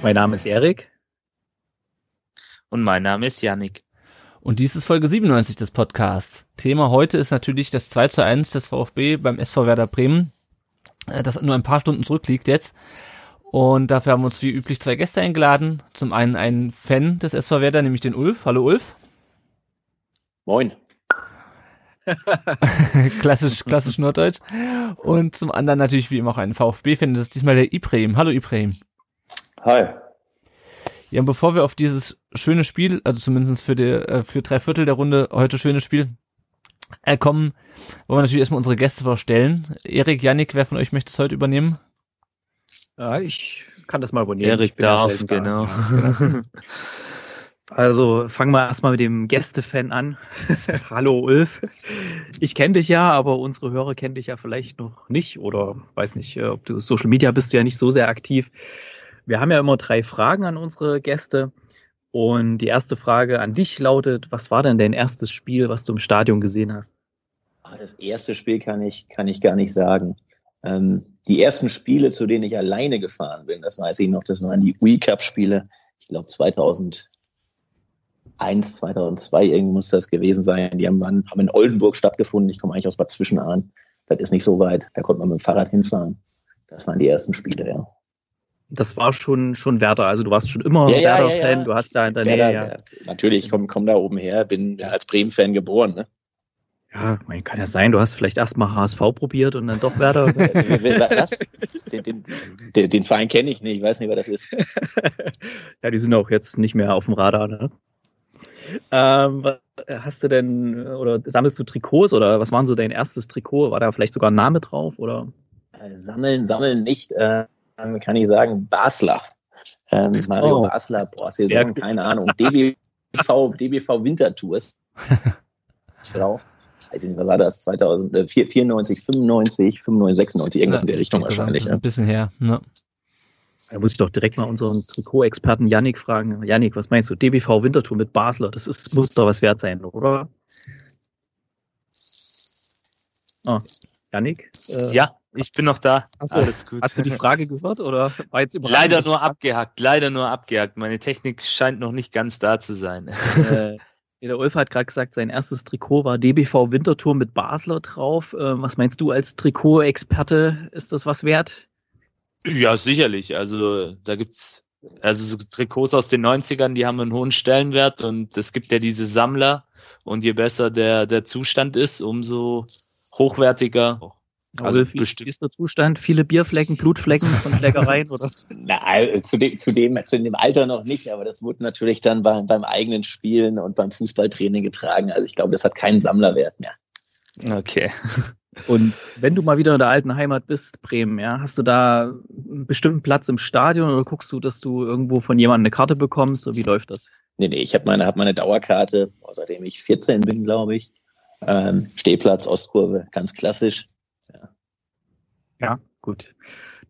Mein Name ist Erik. Und mein Name ist Yannick. Und dies ist Folge 97 des Podcasts. Thema heute ist natürlich das 2 zu 1 des VfB beim SV Werder Bremen, äh, das nur ein paar Stunden zurückliegt jetzt. Und dafür haben wir uns wie üblich zwei Gäste eingeladen. Zum einen einen Fan des SV Werder, nämlich den Ulf. Hallo Ulf. Moin. klassisch, klassisch Norddeutsch. Und zum anderen natürlich wie immer auch einen VfB-Fan. Das ist diesmal der Ibrahim. Hallo Ibrahim. Hi. Ja, und bevor wir auf dieses schöne Spiel, also zumindest für, die, äh, für drei Viertel der Runde heute schönes Spiel, äh, kommen, wollen wir natürlich erstmal unsere Gäste vorstellen. Erik, Yannick, wer von euch möchte es heute übernehmen? Ja, ich kann das mal übernehmen. Erik darf, genau. genau. Also fangen wir erstmal mit dem Gästefan an. Hallo Ulf. Ich kenne dich ja, aber unsere Hörer kennen dich ja vielleicht noch nicht oder weiß nicht, äh, ob du Social Media bist du ja nicht so sehr aktiv. Wir haben ja immer drei Fragen an unsere Gäste. Und die erste Frage an dich lautet, was war denn dein erstes Spiel, was du im Stadion gesehen hast? Ah, das erste Spiel kann ich, kann ich gar nicht sagen. Ähm, die ersten Spiele, zu denen ich alleine gefahren bin, das weiß ich noch, das waren die Wii Cup Spiele. Ich glaube 2000 2001, 2002 irgendwie muss das gewesen sein. Die haben, haben in Oldenburg stattgefunden. Ich komme eigentlich aus Bad Zwischenahn. Das ist nicht so weit. Da konnte man mit dem Fahrrad hinfahren. Das waren die ersten Spiele, ja. Das war schon, schon Werder. Also du warst schon immer ja, Werder-Fan. Ja, ja, du hast da in der Nähe. Ja. Natürlich, ich komme komm da oben her, bin als Bremen-Fan geboren. Ne? Ja, man kann ja sein, du hast vielleicht erstmal HSV probiert und dann doch Werder. Den, den, den, den Verein kenne ich nicht, ich weiß nicht, wer das ist. ja, die sind auch jetzt nicht mehr auf dem Radar, ne? Ähm, hast du denn oder sammelst du Trikots oder was war so dein erstes Trikot? War da vielleicht sogar ein Name drauf oder? Äh, sammeln, sammeln nicht, äh, kann ich sagen, Basler. Ähm, Mario oh. Basler, boah, Saison, keine Ahnung. DBV, DBV Wintertours drauf. Also, was war das? 2094, 95, 95, 96, irgendwas ja, in der Richtung wahrscheinlich. Ein bisschen her, ne? Da muss ich doch direkt mal unseren Trikot-Experten Yannick fragen. Yannick, was meinst du? DBV Winterthur mit Basler, das ist, muss doch was wert sein, oder? Oh, Yannick? Äh, ja, ich bin noch da. Achso, Alles gut. Hast du die Frage gehört oder war jetzt Leider nur abgehackt, leider nur abgehackt. Meine Technik scheint noch nicht ganz da zu sein. Äh, der Ulf hat gerade gesagt, sein erstes Trikot war DBV Winterthur mit Basler drauf. Äh, was meinst du als Trikot-Experte? Ist das was wert? Ja, sicherlich. Also da gibt's also so Trikots aus den 90ern, die haben einen hohen Stellenwert und es gibt ja diese Sammler und je besser der, der Zustand ist, umso hochwertiger. Also wie bestimmt. ist der Zustand? Viele Bierflecken, Blutflecken von Schlägereien oder? Nein, zu dem, zu dem, zu dem Alter noch nicht, aber das wurde natürlich dann beim, beim eigenen Spielen und beim Fußballtraining getragen. Also ich glaube, das hat keinen Sammlerwert mehr. Okay. Und wenn du mal wieder in der alten Heimat bist, Bremen, ja, hast du da einen bestimmten Platz im Stadion oder guckst du, dass du irgendwo von jemandem eine Karte bekommst? Oder wie läuft das? Nee, nee, ich habe meine, hab meine Dauerkarte, seitdem ich 14 bin, glaube ich. Ähm, Stehplatz, Ostkurve, ganz klassisch. Ja. gut.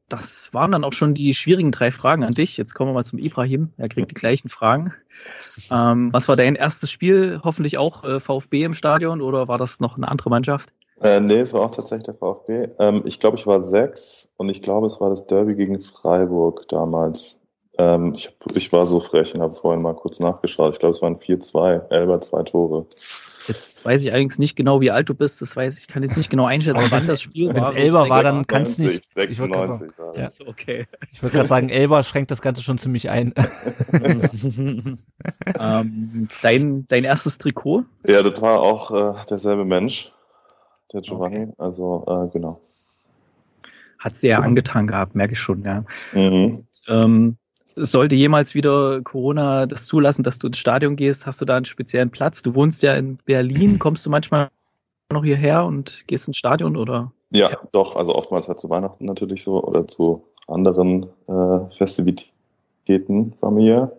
Das waren dann auch schon die schwierigen drei Fragen an dich. Jetzt kommen wir mal zum Ibrahim. Er kriegt die gleichen Fragen. Ähm, was war dein erstes Spiel? Hoffentlich auch äh, VfB im Stadion oder war das noch eine andere Mannschaft? Äh, nee, es war auch tatsächlich der VfB. Ähm, ich glaube, ich war sechs und ich glaube, es war das Derby gegen Freiburg damals. Ähm, ich, ich war so frech und habe vorhin mal kurz nachgeschaut. Ich glaube, es waren 4-2, Elber zwei Tore. Jetzt weiß ich allerdings nicht genau, wie alt du bist. Das weiß ich, kann jetzt nicht genau einschätzen, wann das Spiel war. Wenn es Elber war, dann kannst du nicht. 96 ich wollte ja. okay. Ich gerade sagen, Elber schränkt das Ganze schon ziemlich ein. ähm, dein, dein erstes Trikot? Ja, das war auch äh, derselbe Mensch der Giovanni. Okay. Also äh, genau. Hat sehr angetan gehabt, merke ich schon, ja. Mhm. Ähm, sollte jemals wieder Corona das zulassen, dass du ins Stadion gehst, hast du da einen speziellen Platz? Du wohnst ja in Berlin, kommst du manchmal noch hierher und gehst ins Stadion oder? Ja, ja. doch, also oftmals halt zu Weihnachten natürlich so oder zu anderen äh, Festivitäten familiär.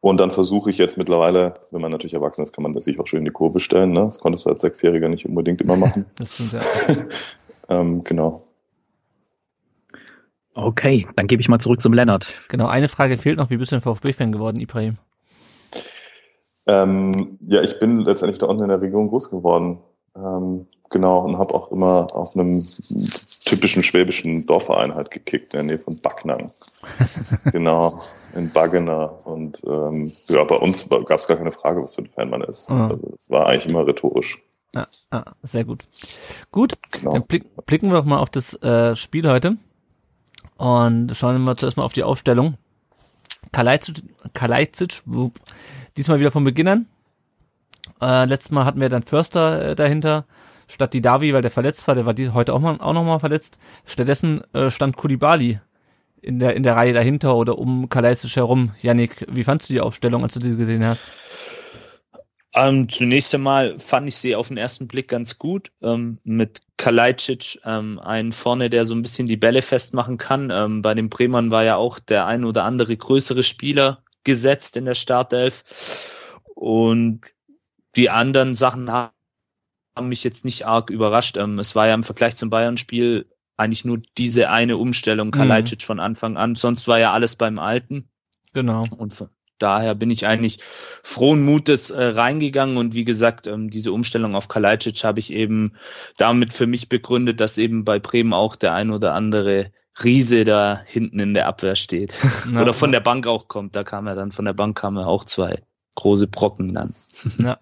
Und dann versuche ich jetzt mittlerweile, wenn man natürlich erwachsen ist, kann man sich auch schön in die Kurve stellen. Ne? Das konntest du als Sechsjähriger nicht unbedingt immer machen. Das stimmt, ja. ähm, genau. Okay, dann gebe ich mal zurück zum Lennart. Genau, eine Frage fehlt noch. Wie bist du denn VfB-Fan geworden, Ibrahim? Ähm, ja, ich bin letztendlich da unten in der Region groß geworden. Ähm, genau, und habe auch immer auf einem typischen schwäbischen Dorfverein halt gekickt, in der Nähe von Backnang. genau, in Baggener. Und ähm, ja, bei uns gab es gar keine Frage, was für ein Fan man ist. Mhm. Also es war eigentlich immer rhetorisch. Ah, ah, sehr gut. Gut, Genau. dann blick, blicken wir doch mal auf das äh, Spiel heute und schauen wir zuerst mal auf die Aufstellung. Kalajdzic, Kalajdzic diesmal wieder von Beginn an. Äh, letztes Mal hatten wir dann Förster äh, dahinter, statt die Davi, weil der verletzt war, der war die, heute auch, mal, auch noch mal verletzt. Stattdessen äh, stand Kulibali in der, in der Reihe dahinter oder um Kalajdzic herum. Yannick, wie fandst du die Aufstellung, als du diese gesehen hast? Ähm, zunächst einmal fand ich sie auf den ersten Blick ganz gut. Ähm, mit Kalajdzic, ähm, einen vorne, der so ein bisschen die Bälle festmachen kann. Ähm, bei den Bremern war ja auch der ein oder andere größere Spieler gesetzt in der Startelf. Und die anderen Sachen haben mich jetzt nicht arg überrascht. Ähm, es war ja im Vergleich zum Bayern-Spiel eigentlich nur diese eine Umstellung, Kalajdzic von Anfang an. Sonst war ja alles beim Alten. Genau. Und von daher bin ich eigentlich frohen Mutes äh, reingegangen und wie gesagt, ähm, diese Umstellung auf Kalajdzic habe ich eben damit für mich begründet, dass eben bei Bremen auch der ein oder andere Riese da hinten in der Abwehr steht. Ja. oder von der Bank auch kommt. Da kam ja dann von der Bank kamen auch zwei große Brocken dann. Ja.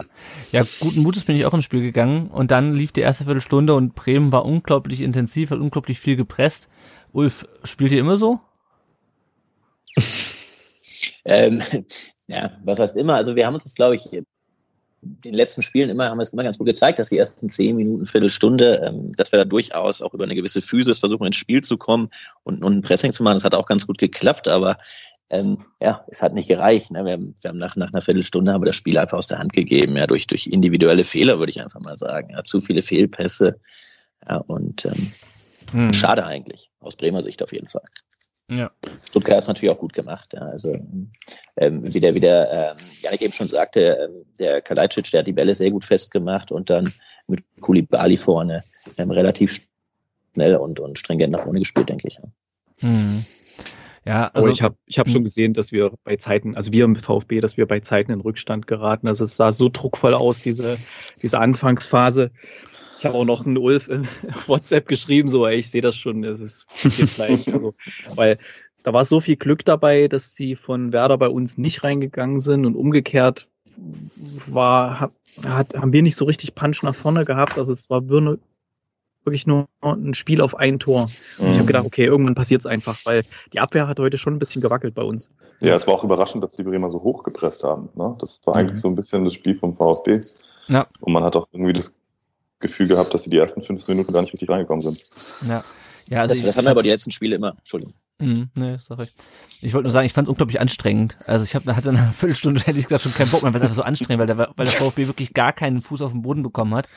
ja, guten Mutes bin ich auch ins Spiel gegangen und dann lief die erste Viertelstunde und Bremen war unglaublich intensiv, hat unglaublich viel gepresst. Ulf, spielt ihr immer so? Ähm, ja, was heißt immer? Also wir haben uns das, glaube ich, in den letzten Spielen immer, haben wir es immer ganz gut gezeigt, dass die ersten zehn Minuten, Viertelstunde, ähm, dass wir da durchaus auch über eine gewisse Physis versuchen, ins Spiel zu kommen und, und ein Pressing zu machen. Das hat auch ganz gut geklappt, aber ähm, ja, es hat nicht gereicht. Ne? Wir haben, wir haben nach, nach einer Viertelstunde haben wir das Spiel einfach aus der Hand gegeben, ja, durch, durch individuelle Fehler, würde ich einfach mal sagen. Ja, zu viele Fehlpässe. Ja, und ähm, Hm. schade eigentlich, aus Bremer Sicht auf jeden Fall. Ja. Stuttgart ist natürlich auch gut gemacht. Ja. Also ähm, wie der, wie der ähm, Janik eben schon sagte, ähm, der Kalajdzic, der hat die Bälle sehr gut festgemacht und dann mit Kulibali vorne ähm, relativ schnell und, und stringent nach vorne gespielt, denke ich. Ja. Hm. Ja, Also also ich habe ich hab schon gesehen, dass wir bei Zeiten, also wir im VfB, dass wir bei Zeiten in Rückstand geraten. Also es sah so druckvoll aus, diese, diese Anfangsphase. Ich habe auch noch einen Ulf in WhatsApp geschrieben, so, ey, ich sehe das schon, das ist passiert gleich. Also, weil da war so viel Glück dabei, dass sie von Werder bei uns nicht reingegangen sind und umgekehrt war, hat, haben wir nicht so richtig Punch nach vorne gehabt. Also es war nur- wirklich nur ein Spiel auf ein Tor. Und ich Mhm. habe gedacht, okay, irgendwann passiert es einfach, weil die Abwehr hat heute schon ein bisschen gewackelt bei uns. Ja, es war auch überraschend, dass die Bremer so hoch gepresst haben. Ne? Das war Mhm. eigentlich so ein bisschen das Spiel vom VfB. Ja. Und man hat auch irgendwie das Gefühl gehabt, dass sie die ersten 15 Minuten gar nicht richtig reingekommen sind. ja. Ja, also Das, ich, das haben wir aber die letzten Spiele immer. Entschuldigung. Mhm, nee, ist doch recht. Ich wollte nur sagen, ich fand es unglaublich anstrengend. Also ich habe hatte nach einer Viertelstunde hätte ich gesagt schon keinen Bock mehr, weil es einfach so anstrengend, weil der, weil der VfB wirklich gar keinen Fuß auf den Boden bekommen hat.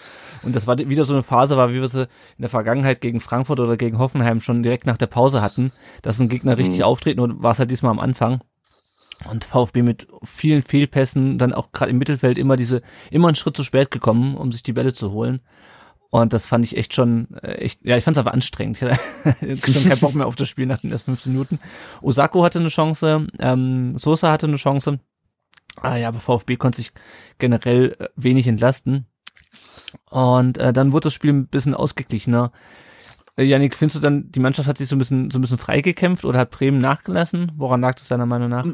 Und das war wieder so eine Phase, war wie wir sie in der Vergangenheit gegen Frankfurt oder gegen Hoffenheim schon direkt nach der Pause hatten, dass ein Gegner richtig Mhm. auftreten und war es halt diesmal am Anfang. Und VfB mit vielen Fehlpässen, dann auch gerade im Mittelfeld immer diese, immer einen Schritt zu spät gekommen, um sich die Bälle zu holen. Und das fand ich echt schon, äh, echt, ja, ich fand es einfach anstrengend. Ich hatte schon keinen Bock mehr auf das Spiel nach den ersten 15 Minuten. Osako hatte eine Chance, ähm, Sosa hatte eine Chance. Ah ja, aber VfB konnte sich generell äh, wenig entlasten. Und äh, dann wurde das Spiel ein bisschen ausgeglichener. Äh, Janik, findest du dann, die Mannschaft hat sich so ein bisschen, so ein bisschen freigekämpft oder hat Bremen nachgelassen? Woran lag das deiner Meinung nach?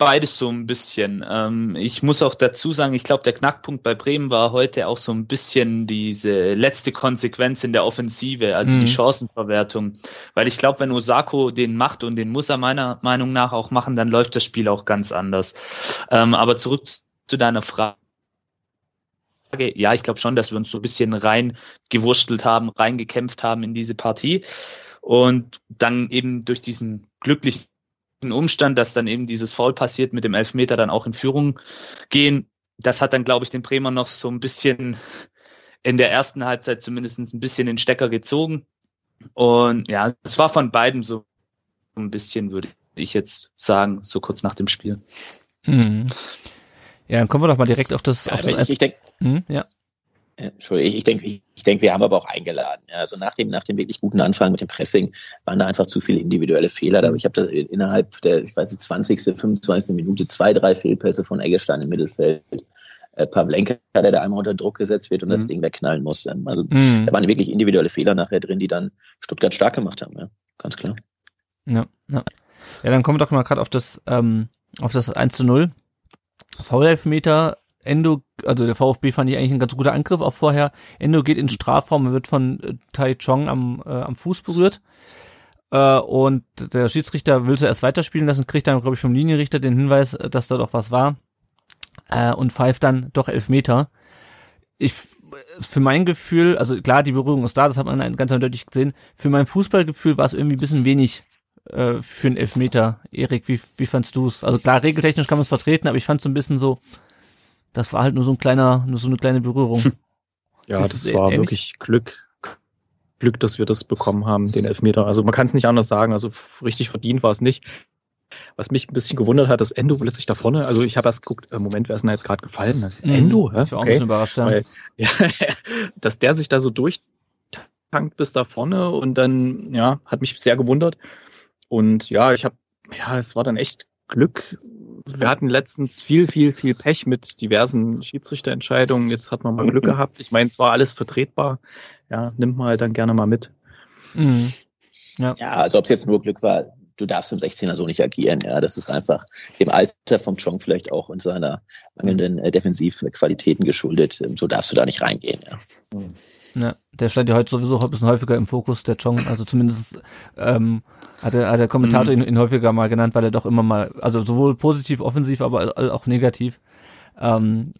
Beides so ein bisschen. Ähm, ich muss auch dazu sagen, ich glaube, der Knackpunkt bei Bremen war heute auch so ein bisschen diese letzte Konsequenz in der Offensive, also Mhm. die Chancenverwertung. Weil ich glaube, wenn Osako den macht und den muss er meiner Meinung nach auch machen, dann läuft das Spiel auch ganz anders. Ähm, aber zurück zu deiner Frage. Ja, ich glaube schon, dass wir uns so ein bisschen reingewurstelt haben, reingekämpft haben in diese Partie. Und dann eben durch diesen glücklichen Umstand, dass dann eben dieses Foul passiert mit dem Elfmeter dann auch in Führung gehen. Das hat dann, glaube ich, den Bremer noch so ein bisschen in der ersten Halbzeit zumindest ein bisschen den Stecker gezogen. Und ja, es war von beiden so ein bisschen, würde ich jetzt sagen, so kurz nach dem Spiel. Mhm. Ja, dann kommen wir doch mal direkt auf das. Ja, auf das ich, ich denke, hm, ja. Entschuldigung, ich denke, ich, denke, wir haben aber auch eingeladen. Also nach dem, nach dem wirklich guten Anfang mit dem Pressing waren da einfach zu viele individuelle Fehler. Aber ich habe da innerhalb der, ich weiß nicht, 20., 25. Minute zwei, drei Fehlpässe von Eggestein im Mittelfeld. Äh, Pavlenka, der da einmal unter Druck gesetzt wird und das Mhm. Ding wegknallen muss. Ähm, Also Mhm. da waren wirklich individuelle Fehler nachher drin, die dann Stuttgart stark gemacht haben. Ja, ganz klar. Ja, ja. Ja, dann kommen wir doch mal gerade auf das, ähm, auf das 1 zu 0. Foul-Elfmeter, Endo, also der VfB fand ich eigentlich ein ganz guter Angriff auch vorher. Endo geht in Strafraum und wird von äh, Tai Chong am, äh, am Fuß berührt. Äh, und der Schiedsrichter will zuerst weiterspielen lassen, kriegt dann, glaube ich, vom Linienrichter den Hinweis, äh, dass da doch was war. Äh, und pfeift dann doch Elfmeter. Ich, für mein Gefühl, also klar, die Berührung ist da, das hat man ganz eindeutig gesehen. Für mein Fußballgefühl war es irgendwie ein bisschen wenig äh, für einen Elfmeter. Erik, wie, wie fandst du's? Also klar, regeltechnisch kann man es vertreten, aber ich fand so ein bisschen so, das war halt nur so ein kleiner, nur so eine kleine Berührung. Ja, Siehst das war ähnlich? wirklich Glück. Glück, dass wir das bekommen haben, den Elfmeter. Also man kann es nicht anders sagen. Also richtig verdient war es nicht. Was mich ein bisschen gewundert hat, dass Endo plötzlich da vorne, also ich habe erst geguckt, äh, Moment, wer ist denn da jetzt gerade gefallen? Endo, hä? Ich war auch ein bisschen überrascht. Ja. Weil, ja, dass der sich da so durchtankt bis da vorne und dann, ja, hat mich sehr gewundert. Und ja, ich habe, ja, es war dann echt Glück. Wir hatten letztens viel, viel, viel Pech mit diversen Schiedsrichterentscheidungen. Jetzt hat man mal Glück gehabt. Ich meine, es war alles vertretbar. Ja, nimmt man halt dann gerne mal mit. Mhm. Ja, also ob es jetzt nur Glück war, du darfst im 16er so nicht agieren. Ja, das ist einfach dem Alter vom Chong vielleicht auch und seiner mangelnden äh, Defensivqualitäten geschuldet. Ähm, So darfst du da nicht reingehen. Ja. Ja, der stand ja heute sowieso ein bisschen häufiger im Fokus, der Chong. Also zumindest ähm, hat, der, hat der Kommentator ihn, ihn häufiger mal genannt, weil er doch immer mal, also sowohl positiv, offensiv, aber auch negativ, ähm,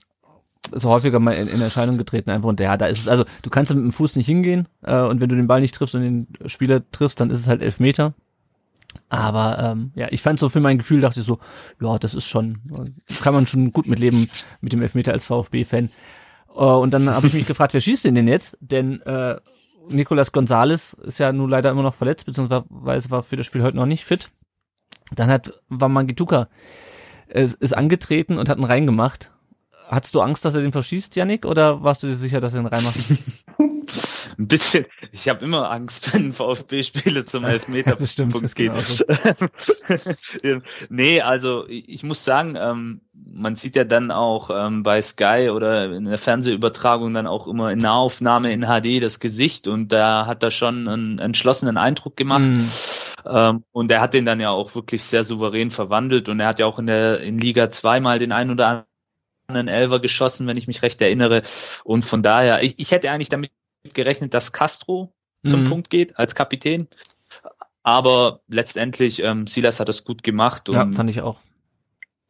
ist häufiger mal in, in Erscheinung getreten einfach. Und ja, da ist es, also du kannst mit dem Fuß nicht hingehen äh, und wenn du den Ball nicht triffst und den Spieler triffst, dann ist es halt elf Meter. Aber ähm, ja, ich fand so für mein Gefühl, dachte ich so, ja, das ist schon, kann man schon gut mitleben mit dem Elfmeter als VfB-Fan. Äh, und dann habe ich mich gefragt, wer schießt den denn jetzt? Denn äh, Nicolas Gonzalez ist ja nun leider immer noch verletzt, beziehungsweise war für das Spiel heute noch nicht fit. Dann hat Wamangituka äh, ist angetreten und hat einen reingemacht. Hattest du Angst, dass er den verschießt, Yannick, oder warst du dir sicher, dass er ihn reinmacht? Ein bisschen. Ich habe immer Angst, wenn VfB-Spiele zum Elfmeter Das stimmt, Punkt das geht. genau nee, also ich muss sagen, ähm, man sieht ja dann auch ähm, bei Sky oder in der Fernsehübertragung dann auch immer in Nahaufnahme in HD das Gesicht und da hat er schon einen entschlossenen Eindruck gemacht. Mhm. Ähm, und er hat den dann ja auch wirklich sehr souverän verwandelt und er hat ja auch in der in Liga zweimal den ein oder anderen Elver geschossen, wenn ich mich recht erinnere. Und von daher, ich, ich hätte eigentlich damit gerechnet, dass Castro zum Mhm. Punkt geht als Kapitän. Aber letztendlich, ähm, Silas hat das gut gemacht und Ja, fand ich auch.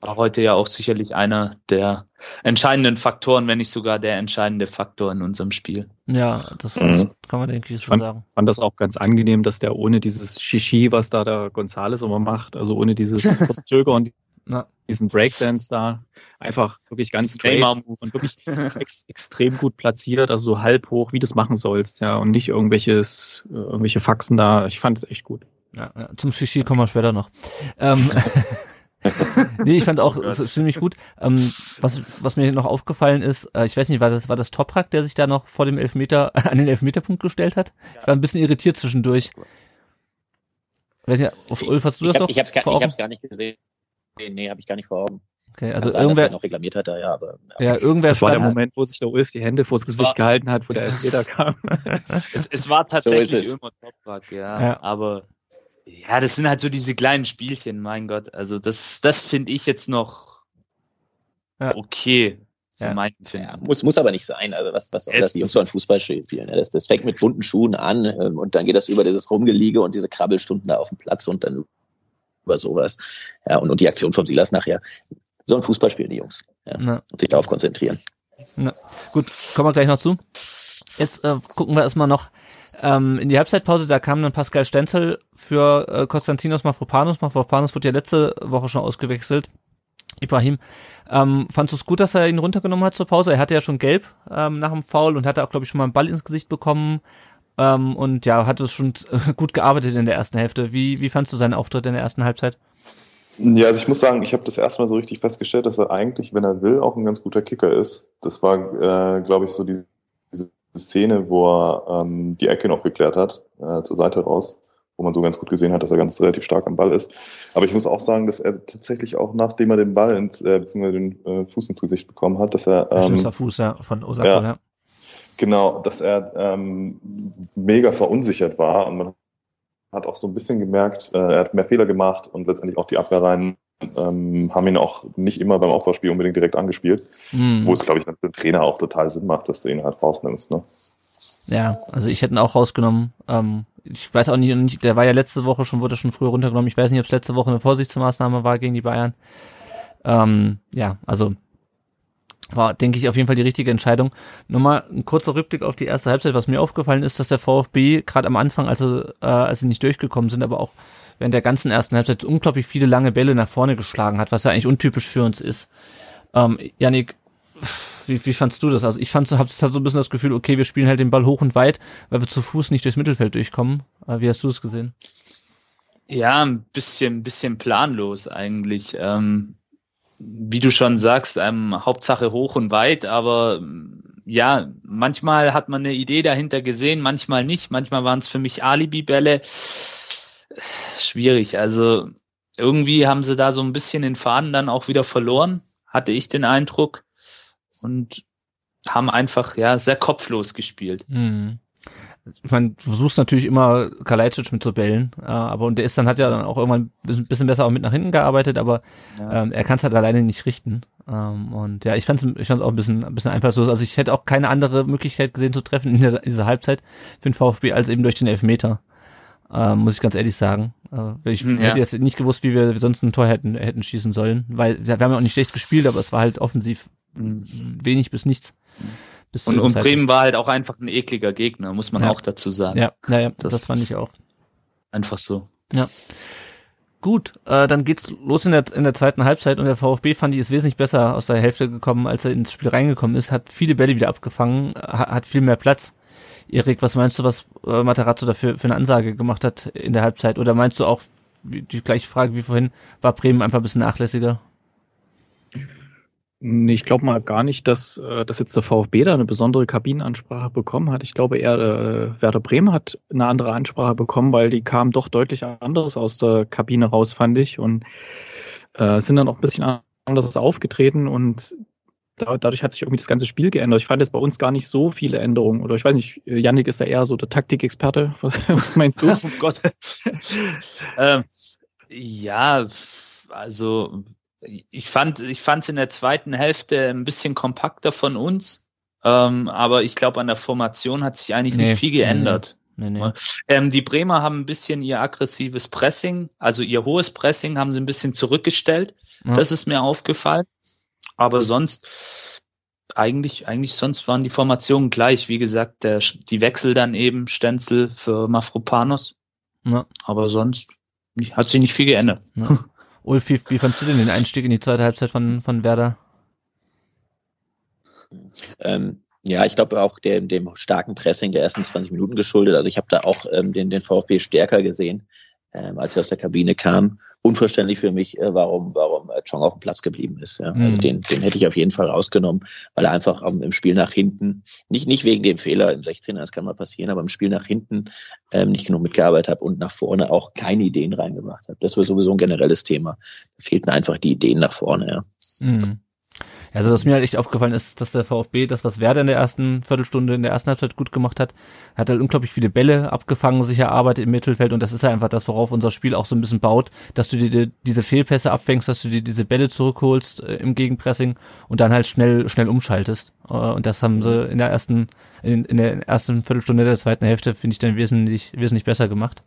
war heute ja auch sicherlich einer der entscheidenden Faktoren, wenn nicht sogar der entscheidende Faktor in unserem Spiel. Ja, das, Mhm. das kann man denke ich schon sagen. fand das auch ganz angenehm, dass der ohne dieses Shishi, was da der Gonzales immer macht, also ohne dieses Verzögern, Ja. diesen Breakdance da, einfach wirklich ganz straight und wirklich ex extrem gut platziert, also so halb hoch, wie du es machen sollst, ja, und nicht irgendwelches, äh, irgendwelche Faxen da. Ich fand es echt gut. Ja, ja, zum Shishi kommen wir später noch. Ähm, nee, ich fand auch es ist ziemlich gut. Ähm, was, was mir noch aufgefallen ist, äh, ich weiß nicht, war das, war das Toprak, der sich da noch vor dem Elfmeter, an den Elfmeterpunkt gestellt hat? Ich war ein bisschen irritiert zwischendurch. Weiß nicht, auf Ulf hast du Ich, das hab, noch ich, hab's gar, ich hab's gar nicht gesehen. Nee, nee habe ich gar nicht vor Augen. Okay, also sein, irgendwer, er noch reklamiert hat, da, ja, aber ja, irgendwer Das war der Moment, wo sich der Ulf die Hände vors Das Gesicht war- gehalten hat, wo der Elfmeter kam. Es, es war tatsächlich es. immer Toprak, ja, Ja. Aber ja, das sind halt so diese kleinen Spielchen, mein Gott. Also das, das finde ich jetzt noch Ja. okay Ja. ja, muss, muss aber nicht sein. Also was, was soll Es- das? Die Jungs sollen Fußball spielen. Ja, das, das fängt mit bunten Schuhen an ähm, und dann geht das über dieses Rumgeliege und diese Krabbelstunden da auf dem Platz und dann über sowas. Ja, und, und die Aktion vom Silas nachher. Sollen Fußball spielen, die Jungs. Ja, na, und sich darauf konzentrieren. na, gut, kommen wir gleich noch zu. Jetzt äh, gucken wir erstmal noch ähm, in die Halbzeitpause, da kam dann Pascal Stenzel für äh, Konstantinos Mafropanos. Mafropanos wurde ja letzte Woche schon ausgewechselt. Ibrahim, ähm, fandst du es gut, dass er ihn runtergenommen hat zur Pause? Er hatte ja schon gelb ähm, nach dem Foul und hatte auch, glaube ich, schon mal einen Ball ins Gesicht bekommen. Ähm, und ja, hat es schon gut gearbeitet in der ersten Hälfte. Wie, wie fandst du seinen Auftritt in der ersten Halbzeit? Ja, also ich muss sagen, ich habe das erste Mal so richtig festgestellt, dass er eigentlich, wenn er will, auch ein ganz guter Kicker ist. Das war, äh, glaube ich, so die, diese Szene, wo er ähm, die Ecke noch geklärt hat, äh, zur Seite raus, wo man so ganz gut gesehen hat, dass er ganz relativ stark am Ball ist. Aber ich muss auch sagen, dass er tatsächlich auch, nachdem er den Ball ins, äh, beziehungsweise den äh, Fuß ins Gesicht bekommen hat, dass er ähm, Fuß, ja, von Osaka, ja. ja. Genau, dass er ähm, mega verunsichert war und man hat auch so ein bisschen gemerkt, äh, er hat mehr Fehler gemacht und letztendlich auch die Abwehrreihen ähm, haben ihn auch nicht immer beim Aufbauspiel unbedingt direkt angespielt, Mhm. wo es, glaube ich, für den Trainer auch total Sinn macht, dass du ihn halt rausnimmst. Ne? Ja, also ich hätte ihn auch rausgenommen. Ähm, ich weiß auch nicht, der war ja letzte Woche schon, wurde schon früher runtergenommen. Ich weiß nicht, ob es letzte Woche eine Vorsichtsmaßnahme war gegen die Bayern. Ähm, ja, also war, denke ich, auf jeden Fall die richtige Entscheidung. Nochmal ein kurzer Rückblick auf die erste Halbzeit. Was mir aufgefallen ist, dass der VfB gerade am Anfang, also äh, als sie nicht durchgekommen sind, aber auch während der ganzen ersten Halbzeit unglaublich viele lange Bälle nach vorne geschlagen hat, was ja eigentlich untypisch für uns ist. Ähm, Janik, wie, wie fandst du das? Also ich fand, so- hab so ein bisschen das Gefühl, okay, wir spielen halt den Ball hoch und weit, weil wir zu Fuß nicht durchs Mittelfeld durchkommen. Äh, wie hast du es gesehen? Ja, ein bisschen, bisschen planlos eigentlich. Ähm, wie du schon sagst, ähm, Hauptsache hoch und weit, aber ja, manchmal hat man eine Idee dahinter gesehen, manchmal nicht. Manchmal waren es für mich Alibi-Bälle. Schwierig. Also irgendwie haben sie da so ein bisschen den Faden dann auch wieder verloren, hatte ich den Eindruck. Und haben einfach ja sehr kopflos gespielt. Hm. Ich meine, du versuchst natürlich immer Kalajdzic mit zu bellen, äh, aber und der ist dann hat ja dann auch irgendwann ein bisschen besser auch mit nach hinten gearbeitet, aber Ja. ähm, er kann es halt alleine nicht richten. Ähm, und ja, ich fand's ich fand's auch ein bisschen ein bisschen einfallslos. Also ich hätte auch keine andere Möglichkeit gesehen zu treffen in der, dieser Halbzeit für den VfB als eben durch den Elfmeter. Ähm, muss ich ganz ehrlich sagen. Äh, ich Ja. hätte jetzt nicht gewusst, wie wir sonst ein Tor hätten hätten schießen sollen, weil wir haben ja auch nicht schlecht gespielt, aber es war halt offensiv mh, wenig bis nichts. Und, und. Bremen war halt auch einfach ein ekliger Gegner, muss man Ja. auch dazu sagen. Ja, ja, ja das, Das- fand ich auch. Einfach so. Gut, äh, dann geht's los in der, in der zweiten Halbzeit und der VfB fand ich ist wesentlich besser aus der Hälfte gekommen, als er ins Spiel reingekommen ist, hat viele Bälle wieder abgefangen, hat, hat viel mehr Platz. Erik, was meinst du, was äh, Materazzo dafür für eine Ansage gemacht hat in der Halbzeit? Oder meinst du auch, die gleiche Frage wie vorhin, war Bremen einfach ein bisschen nachlässiger? Ich glaube mal gar nicht, dass, äh, dass jetzt der VfB da eine besondere Kabinenansprache bekommen hat. Ich glaube eher, äh, Werder Bremen hat eine andere Ansprache bekommen, weil die kam doch deutlich anders aus der Kabine raus, fand ich. Und äh, sind dann auch ein bisschen anders aufgetreten und da, dadurch hat sich irgendwie das ganze Spiel geändert. Ich fand jetzt bei uns gar nicht so viele Änderungen. Oder ich weiß nicht, Yannick ist ja eher so der Taktikexperte. Was, was meinst du? Oh Gott. ähm, ja, also ich fand, ich fand es in der zweiten Hälfte ein bisschen kompakter von uns. Ähm, aber ich glaube, an der Formation hat sich eigentlich Nee, nicht viel geändert. Nee, nee. Ähm, die Bremer haben ein bisschen ihr aggressives Pressing, also ihr hohes Pressing haben sie ein bisschen zurückgestellt. Ja. Das ist mir aufgefallen. Aber sonst, eigentlich, eigentlich sonst waren die Formationen gleich. Wie gesagt, der, die Wechsel dann eben, Stenzel für Mafropanos. Ja. Aber sonst hat sich nicht viel geändert. Ja. Ulf, wie, wie fandst du denn den Einstieg in die zweite Halbzeit von, von Werder? Ähm, ja, ich glaube auch dem, dem starken Pressing der ersten 20 Minuten geschuldet. Also ich habe da auch ähm, den, den VfB stärker gesehen, ähm, als er aus der Kabine kam. Unverständlich für mich, äh, warum, warum äh, Chong auf dem Platz geblieben ist. Ja. Also Mhm. den, den hätte ich auf jeden Fall rausgenommen, weil er einfach im Spiel nach hinten, nicht, nicht wegen dem Fehler im 16er, das kann mal passieren, aber im Spiel nach hinten ähm, nicht genug mitgearbeitet hat und nach vorne auch keine Ideen reingebracht hat. Das war sowieso ein generelles Thema. Da fehlten einfach die Ideen nach vorne, ja. Mhm. Also was mir halt echt aufgefallen ist, dass der VfB, das was Werder in der ersten Viertelstunde, in der ersten Halbzeit gut gemacht hat, hat halt unglaublich viele Bälle abgefangen, sich erarbeitet im Mittelfeld und das ist ja einfach das, worauf unser Spiel auch so ein bisschen baut, dass du dir die, diese Fehlpässe abfängst, dass du dir diese Bälle zurückholst äh, im Gegenpressing und dann halt schnell schnell umschaltest. Äh, und das haben sie in der ersten in, in der ersten Viertelstunde der zweiten Hälfte finde ich dann wesentlich wesentlich besser gemacht.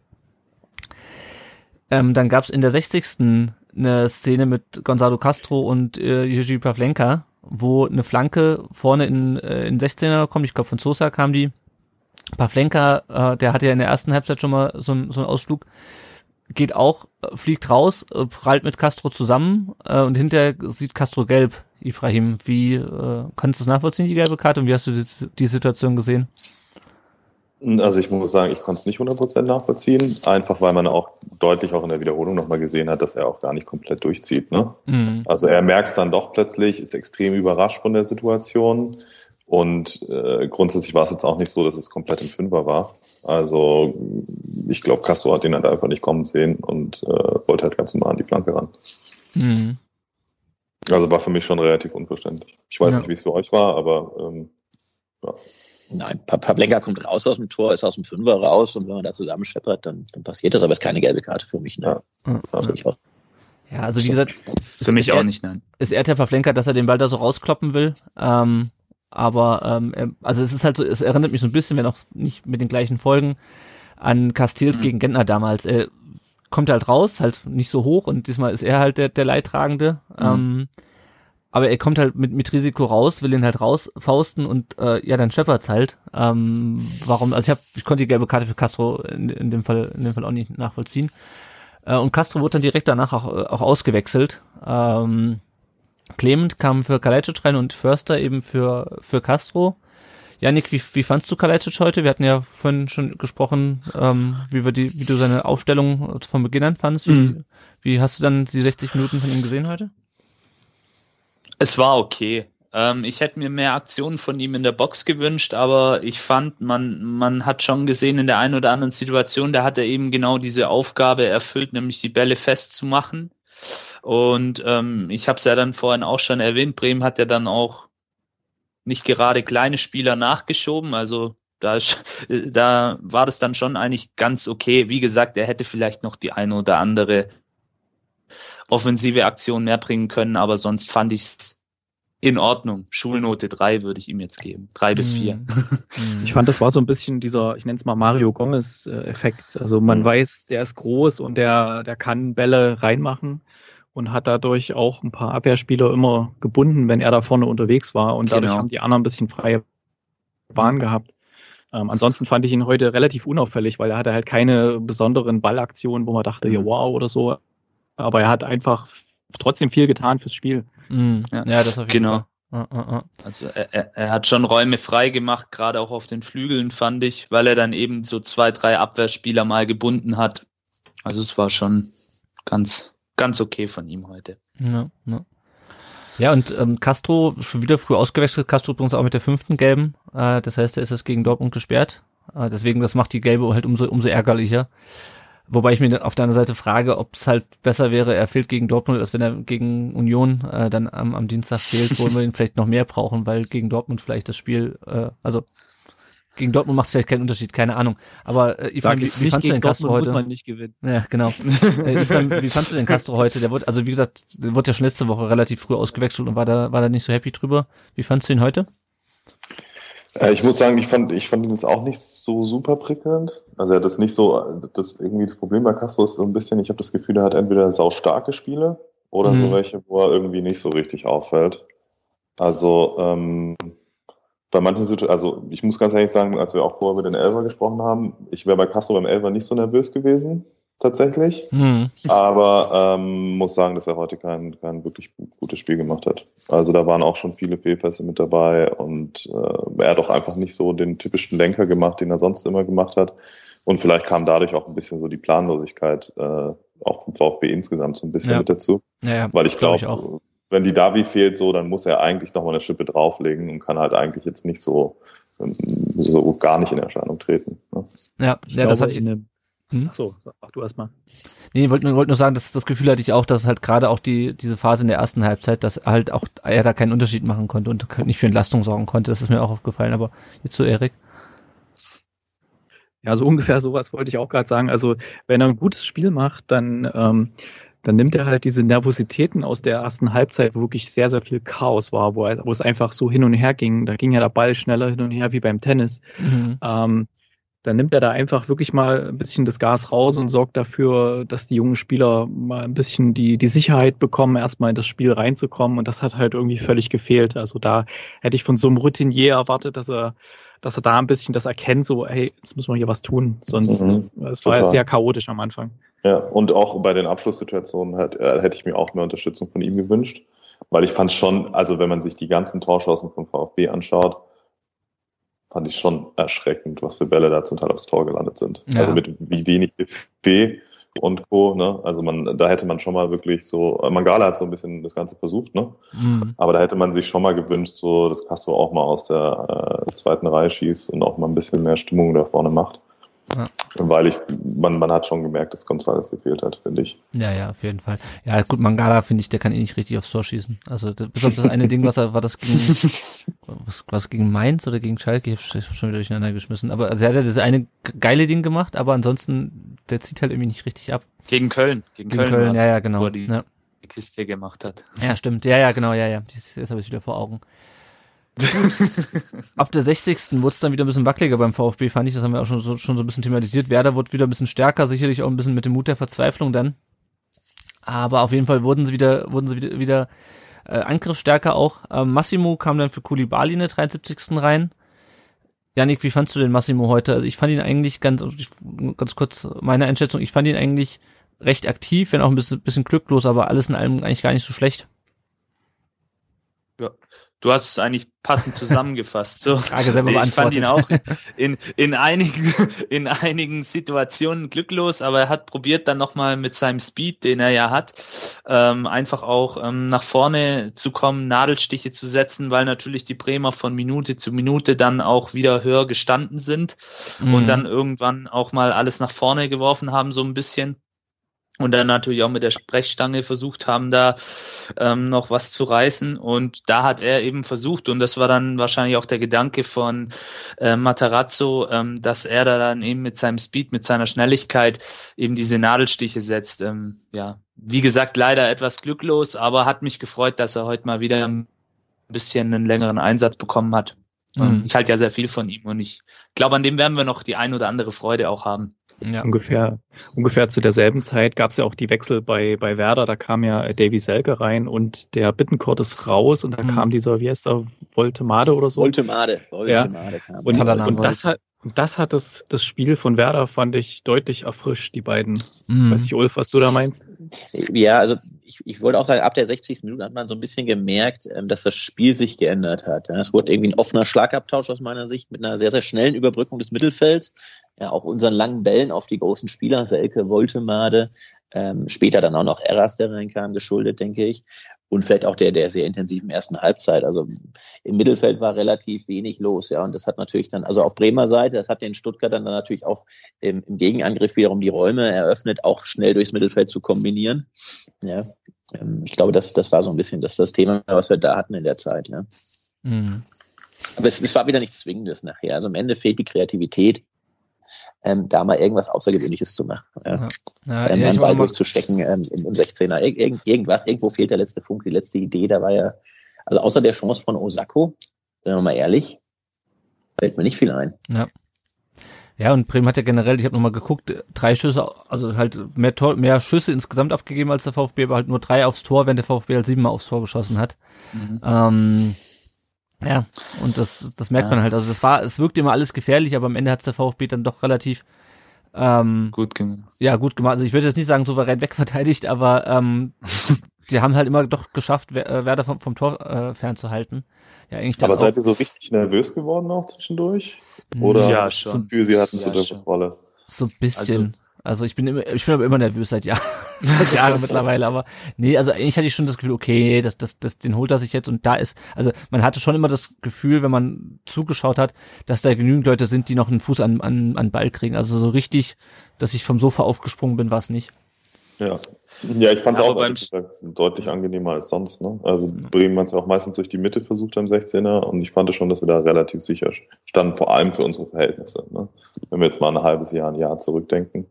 Ähm, dann gab's in der 60. eine Szene mit Gonzalo Castro und äh, Jerzy Pavlenka, wo eine Flanke vorne in, äh, in 16er kommt. Ich glaube, von Sosa kam die. Pavlenka, äh, der hatte ja in der ersten Halbzeit schon mal so, so einen Ausflug, geht auch, äh, fliegt raus, äh, prallt mit Castro zusammen äh, und hinterher sieht Castro gelb. Ibrahim, wie äh, kannst du es nachvollziehen, die gelbe Karte, und wie hast du die, die Situation gesehen? Also ich muss sagen, ich konnte es nicht 100% nachvollziehen, einfach weil man auch deutlich auch in der Wiederholung nochmal gesehen hat, dass er auch gar nicht komplett durchzieht. Ne? Mhm. Also er merkt es dann doch plötzlich, ist extrem überrascht von der Situation und äh, grundsätzlich war es jetzt auch nicht so, dass es komplett im Fünfer war. Also ich glaube, Castro hat ihn halt einfach nicht kommen sehen und äh, wollte halt ganz normal an die Flanke ran. Mhm. Also war für mich schon relativ unverständlich. Ich weiß ja. nicht, wie es für euch war, aber ähm, ja. Nein, Pavlenka kommt raus aus dem Tor, ist aus dem Fünfer raus und wenn man da zusammen scheppert, dann, dann passiert das, aber es ist keine gelbe Karte für mich. Ne? Ja. Ja. ja, also wie gesagt, für mich auch nicht, nein. Ist er der Pavlenka, dass er den Ball da so rauskloppen will. Ähm, aber ähm, also es ist halt so, es erinnert mich so ein bisschen, wenn auch nicht mit den gleichen Folgen, an Castells mhm. gegen Gentner damals. Er kommt halt raus, halt nicht so hoch und diesmal ist er halt der, der Leidtragende. Mhm. Ähm, aber er kommt halt mit, mit Risiko raus, will ihn halt rausfausten und äh, ja, dann scheppert's halt. Ähm, warum? Also ich hab, ich konnte die gelbe Karte für Castro in, in dem Fall in dem Fall auch nicht nachvollziehen. Äh, und Castro wurde dann direkt danach auch, auch ausgewechselt. Ähm, Clement kam für Kalajdzic rein und Förster eben für für Castro. Janik, wie, wie fandst du Kalajdzic heute? Wir hatten ja vorhin schon gesprochen, ähm, wie, wir die, wie du seine Aufstellung von Beginn an fandst. Wie, mhm. wie hast du dann die 60 Minuten von ihm gesehen heute? Es war okay. Ähm, ich hätte mir mehr Aktionen von ihm in der Box gewünscht, aber ich fand, man, man hat schon gesehen in der einen oder anderen Situation, da hat er eben genau diese Aufgabe erfüllt, nämlich die Bälle festzumachen. Und ähm, ich habe es ja dann vorhin auch schon erwähnt, Bremen hat ja dann auch nicht gerade kleine Spieler nachgeschoben, also da, da war das dann schon eigentlich ganz okay. Wie gesagt, er hätte vielleicht noch die eine oder andere offensive Aktion mehr bringen können, aber sonst fand ich es in Ordnung. Schulnote drei würde ich ihm jetzt geben. drei bis vier. Mhm. Ich fand, das war so ein bisschen dieser, ich nenne es mal Mario Gomez-Effekt. Also man mhm. weiß, der ist groß und der, der kann Bälle reinmachen und hat dadurch auch ein paar Abwehrspieler immer gebunden, wenn er da vorne unterwegs war. Und dadurch genau. haben die anderen ein bisschen freie Bahn gehabt. Ähm, ansonsten fand ich ihn heute relativ unauffällig, weil er hatte halt keine besonderen Ballaktionen, wo man dachte, mhm. ja, wow oder so aber er hat einfach trotzdem viel getan fürs Spiel. Mhm. Ja. ja, das auf jeden genau. Fall. Also er, er hat schon Räume frei gemacht, gerade auch auf den Flügeln, fand ich, weil er dann eben so zwei, drei Abwehrspieler mal gebunden hat. Also es war schon ganz, ganz okay von ihm heute. Ja, ja. ja und ähm, Castro schon wieder früh ausgewechselt, Castro übrigens auch mit der fünften gelben. Äh, das heißt, er ist jetzt gegen Dortmund gesperrt. Äh, deswegen, das macht die gelbe halt umso, umso ärgerlicher. Wobei ich mir auf der anderen Seite frage, ob es halt besser wäre, er fehlt gegen Dortmund, als wenn er gegen Union äh, dann am, am Dienstag fehlt, wo wir ihn vielleicht noch mehr brauchen, weil gegen Dortmund vielleicht das Spiel, äh, also gegen Dortmund macht es vielleicht keinen Unterschied, keine Ahnung. Aber äh, Ivan, wie, wie fandst du den Castro heute? Muss man nicht gewinnen. Ja, genau. äh, Ivan, wie fandst du den Castro heute? Der wurde, also wie gesagt, der wurde ja schon letzte Woche relativ früh ausgewechselt und war da, war da nicht so happy drüber. Wie fandst du ihn heute? Äh, ich muss sagen, ich fand, ich fand ihn jetzt auch nicht so super prickelnd. Also er hat das nicht so, das irgendwie das Problem bei Castro ist so ein bisschen, ich habe das Gefühl, er hat entweder sau starke Spiele oder mhm. so welche, wo er irgendwie nicht so richtig auffällt. Also ähm, bei manchen Situationen, also ich muss ganz ehrlich sagen, als wir auch vorher über den Elver gesprochen haben, ich wäre bei Castro beim Elver nicht so nervös gewesen tatsächlich. Mhm. Aber ähm, muss sagen, dass er heute kein, kein wirklich gutes Spiel gemacht hat. Also da waren auch schon viele Fehlpässe mit dabei und äh, er hat auch einfach nicht so den typischen Lenker gemacht, den er sonst immer gemacht hat. Und vielleicht kam dadurch auch ein bisschen so die Planlosigkeit äh, auch vom VfB insgesamt so ein bisschen ja. mit dazu. Ja, ja, Weil ich glaube, glaub wenn die Davi fehlt so, dann muss er eigentlich nochmal eine Schippe drauflegen und kann halt eigentlich jetzt nicht so, so gar nicht in Erscheinung treten. Ne? Ja, ich ja glaube, das hatte ich in hm? So, ach du erstmal. Nee, ich wollte nur, wollt nur sagen, dass das Gefühl hatte ich auch, dass halt gerade auch die, diese Phase in der ersten Halbzeit, dass halt auch er da keinen Unterschied machen konnte und nicht für Entlastung sorgen konnte. Das ist mir auch aufgefallen. Aber jetzt zu Erik. Ja, so ungefähr sowas wollte ich auch gerade sagen. Also, wenn er ein gutes Spiel macht, dann, ähm, dann nimmt er halt diese Nervositäten aus der ersten Halbzeit, wo wirklich sehr, sehr viel Chaos war, wo, wo es einfach so hin und her ging. Da ging ja der Ball schneller hin und her wie beim Tennis. Mhm. Ähm, dann nimmt er da einfach wirklich mal ein bisschen das Gas raus und sorgt dafür, dass die jungen Spieler mal ein bisschen die, die Sicherheit bekommen, erstmal in das Spiel reinzukommen. Und das hat halt irgendwie völlig gefehlt. Also da hätte ich von so einem Routinier erwartet, dass er, dass er da ein bisschen das erkennt, so, hey, jetzt müssen wir hier was tun. Sonst, mhm, es war ja sehr chaotisch am Anfang. Ja, und auch bei den Abschlusssituationen hat, äh, hätte ich mir auch mehr Unterstützung von ihm gewünscht. Weil ich fand schon, also wenn man sich die ganzen Torchancen vom VfB anschaut, fand ich schon erschreckend, was für Bälle da zum Teil aufs Tor gelandet sind. Ja. Also mit wie wenig B und Co. Ne? Also man, da hätte man schon mal wirklich so, Mangala hat so ein bisschen das Ganze versucht, ne? Mhm. Aber da hätte man sich schon mal gewünscht, so, dass Castro auch mal aus der äh, zweiten Reihe schießt und auch mal ein bisschen mehr Stimmung da vorne macht. Ja. Weil ich, man, man hat schon gemerkt, dass González gefehlt hat, finde ich. Ja, ja, auf jeden Fall. Ja, gut, Mangala finde ich, der kann eh nicht richtig aufs Tor schießen. Also bis auf das eine Ding, was er war das gegen was, was gegen Mainz oder gegen Schalke, ich hab's schon wieder durcheinander geschmissen. Aber also er hat ja das eine geile Ding gemacht, aber ansonsten der zieht halt irgendwie nicht richtig ab. Gegen Köln. Gegen, Gegen Köln, Köln, ja, ja, genau. Wo er die Ja. Kiste gemacht hat. ja, stimmt. Ja, ja, genau, ja, ja. Jetzt, jetzt habe ich wieder vor Augen. Ab der 60. wurde es dann wieder ein bisschen wackeliger beim VfB, fand ich. Das haben wir auch schon so, schon so ein bisschen thematisiert. Werder wurde wieder ein bisschen stärker, sicherlich auch ein bisschen mit dem Mut der Verzweiflung dann. Aber auf jeden Fall wurden sie wieder, wurden sie wieder, wieder äh, angriffsstärker auch. Ähm, Massimo kam dann für Koulibaly in der 73. rein. Janik, wie fandst du den Massimo heute? Also ich fand ihn eigentlich ganz, ich, ganz kurz meine Einschätzung, ich fand ihn eigentlich recht aktiv, wenn auch ein bisschen, bisschen glücklos, aber alles in allem eigentlich gar nicht so schlecht. Du hast es eigentlich passend zusammengefasst. So. Frage selber ich fand ihn auch in, in, einigen, in einigen Situationen glücklos, aber er hat probiert dann nochmal mit seinem Speed, den er ja hat, ähm, einfach auch ähm, nach vorne zu kommen, Nadelstiche zu setzen, weil natürlich die Bremer von Minute zu Minute dann auch wieder höher gestanden sind Mhm. und dann irgendwann auch mal alles nach vorne geworfen haben, so ein bisschen. Und dann natürlich auch mit der Sprechstange versucht haben, da ähm, noch was zu reißen. Und da hat er eben versucht, und das war dann wahrscheinlich auch der Gedanke von äh, Matarazzo, ähm, dass er da dann eben mit seinem Speed, mit seiner Schnelligkeit eben diese Nadelstiche setzt. Ähm, ja, wie gesagt, leider etwas glücklos, aber hat mich gefreut, dass er heute mal wieder ein bisschen einen längeren Einsatz bekommen hat. Mhm. Ich halte ja sehr viel von ihm und ich glaube, an dem werden wir noch die ein oder andere Freude auch haben. Ja. Ungefähr, ungefähr zu derselben Zeit gab es ja auch die Wechsel bei, bei Werder. Da kam ja Davy Selke rein und der Bittencourt ist raus und da Mhm. kam dieser, wie heißt er, Voltemade oder so. Voltemade. Voltemade kam. Und, und das hat, und das hat das, das Spiel von Werder, fand ich, deutlich erfrischt, die beiden. Mhm. Weiß nicht, Ulf, was du da meinst? Ja, also ich, ich wollte auch sagen, ab der 60. Minute hat man so ein bisschen gemerkt, ähm, dass das Spiel sich geändert hat. Ja, Es wurde irgendwie ein offener Schlagabtausch aus meiner Sicht mit einer sehr, sehr schnellen Überbrückung des Mittelfelds. Ja, auch unseren langen Bällen auf die großen Spieler, Selke, Woltemade, ähm, später dann auch noch Eras, der reinkam, geschuldet, denke ich. Und vielleicht auch der, der sehr intensiven ersten Halbzeit. Also im Mittelfeld war relativ wenig los, ja. Und das hat natürlich dann, also auf Bremer Seite, das hat den Stuttgartern dann natürlich auch im, im Gegenangriff wiederum die Räume eröffnet, auch schnell durchs Mittelfeld zu kombinieren. Ja, ähm, ich glaube, das, das war so ein bisschen das, das Thema, was wir da hatten in der Zeit. Ja. Mhm. Aber es, es war wieder nichts Zwingendes nachher. Also am Ende fehlt die Kreativität, ähm, da mal irgendwas Außergewöhnliches zu machen. Ja. Ja. Ja, Ähm, ja, einen Ball durchzustecken ähm, im, im 16er. Ir irgend, irgendwas, irgendwo fehlt der letzte Funke, die letzte Idee. Da war ja, also außer der Chance von Osako, sagen wir mal ehrlich, fällt mir nicht viel ein. ja, und Bremen hat ja generell, ich habe nochmal geguckt, drei Schüsse, also halt mehr, Tor, mehr Schüsse insgesamt abgegeben als der VfB, aber halt nur drei aufs Tor, während der VfB halt siebenmal aufs Tor geschossen hat. Ähm, ja, und das, das merkt Ja. man halt. Also das war, es wirkte immer alles gefährlich, aber am Ende hat's der VfB dann doch relativ ähm, Gut gemacht. ja gut gemacht. Also ich würde jetzt nicht sagen souverän wegverteidigt, aber ähm, sie haben halt immer doch geschafft, äh, Werder vom, vom Tor äh, fernzuhalten. Ja, eigentlich Aber seid ihr so richtig nervös geworden auch zwischendurch? Oder Ja, schon. Gefühl, sie hatten Ja, zu der. Rolle? so ein bisschen. Also, ich bin immer, ich bin aber immer nervös seit Jahren, seit Jahren mittlerweile. Aber nee, also eigentlich hatte ich schon das Gefühl, okay, das, das, das, den holt er sich jetzt und da ist, also man hatte schon immer das Gefühl, wenn man zugeschaut hat, dass da genügend Leute sind, die noch einen Fuß an, an, an Ball kriegen. Also so richtig, dass ich vom Sofa aufgesprungen bin, war es nicht. Ja. Ja, ich fand es auch beim- gesagt, deutlich angenehmer als sonst. Ne? Also Bremen hat es ja auch meistens durch die Mitte versucht am 16er und ich fand schon, dass wir da relativ sicher standen, vor allem für unsere Verhältnisse. Ne? Wenn wir jetzt mal ein halbes Jahr, ein Jahr zurückdenken.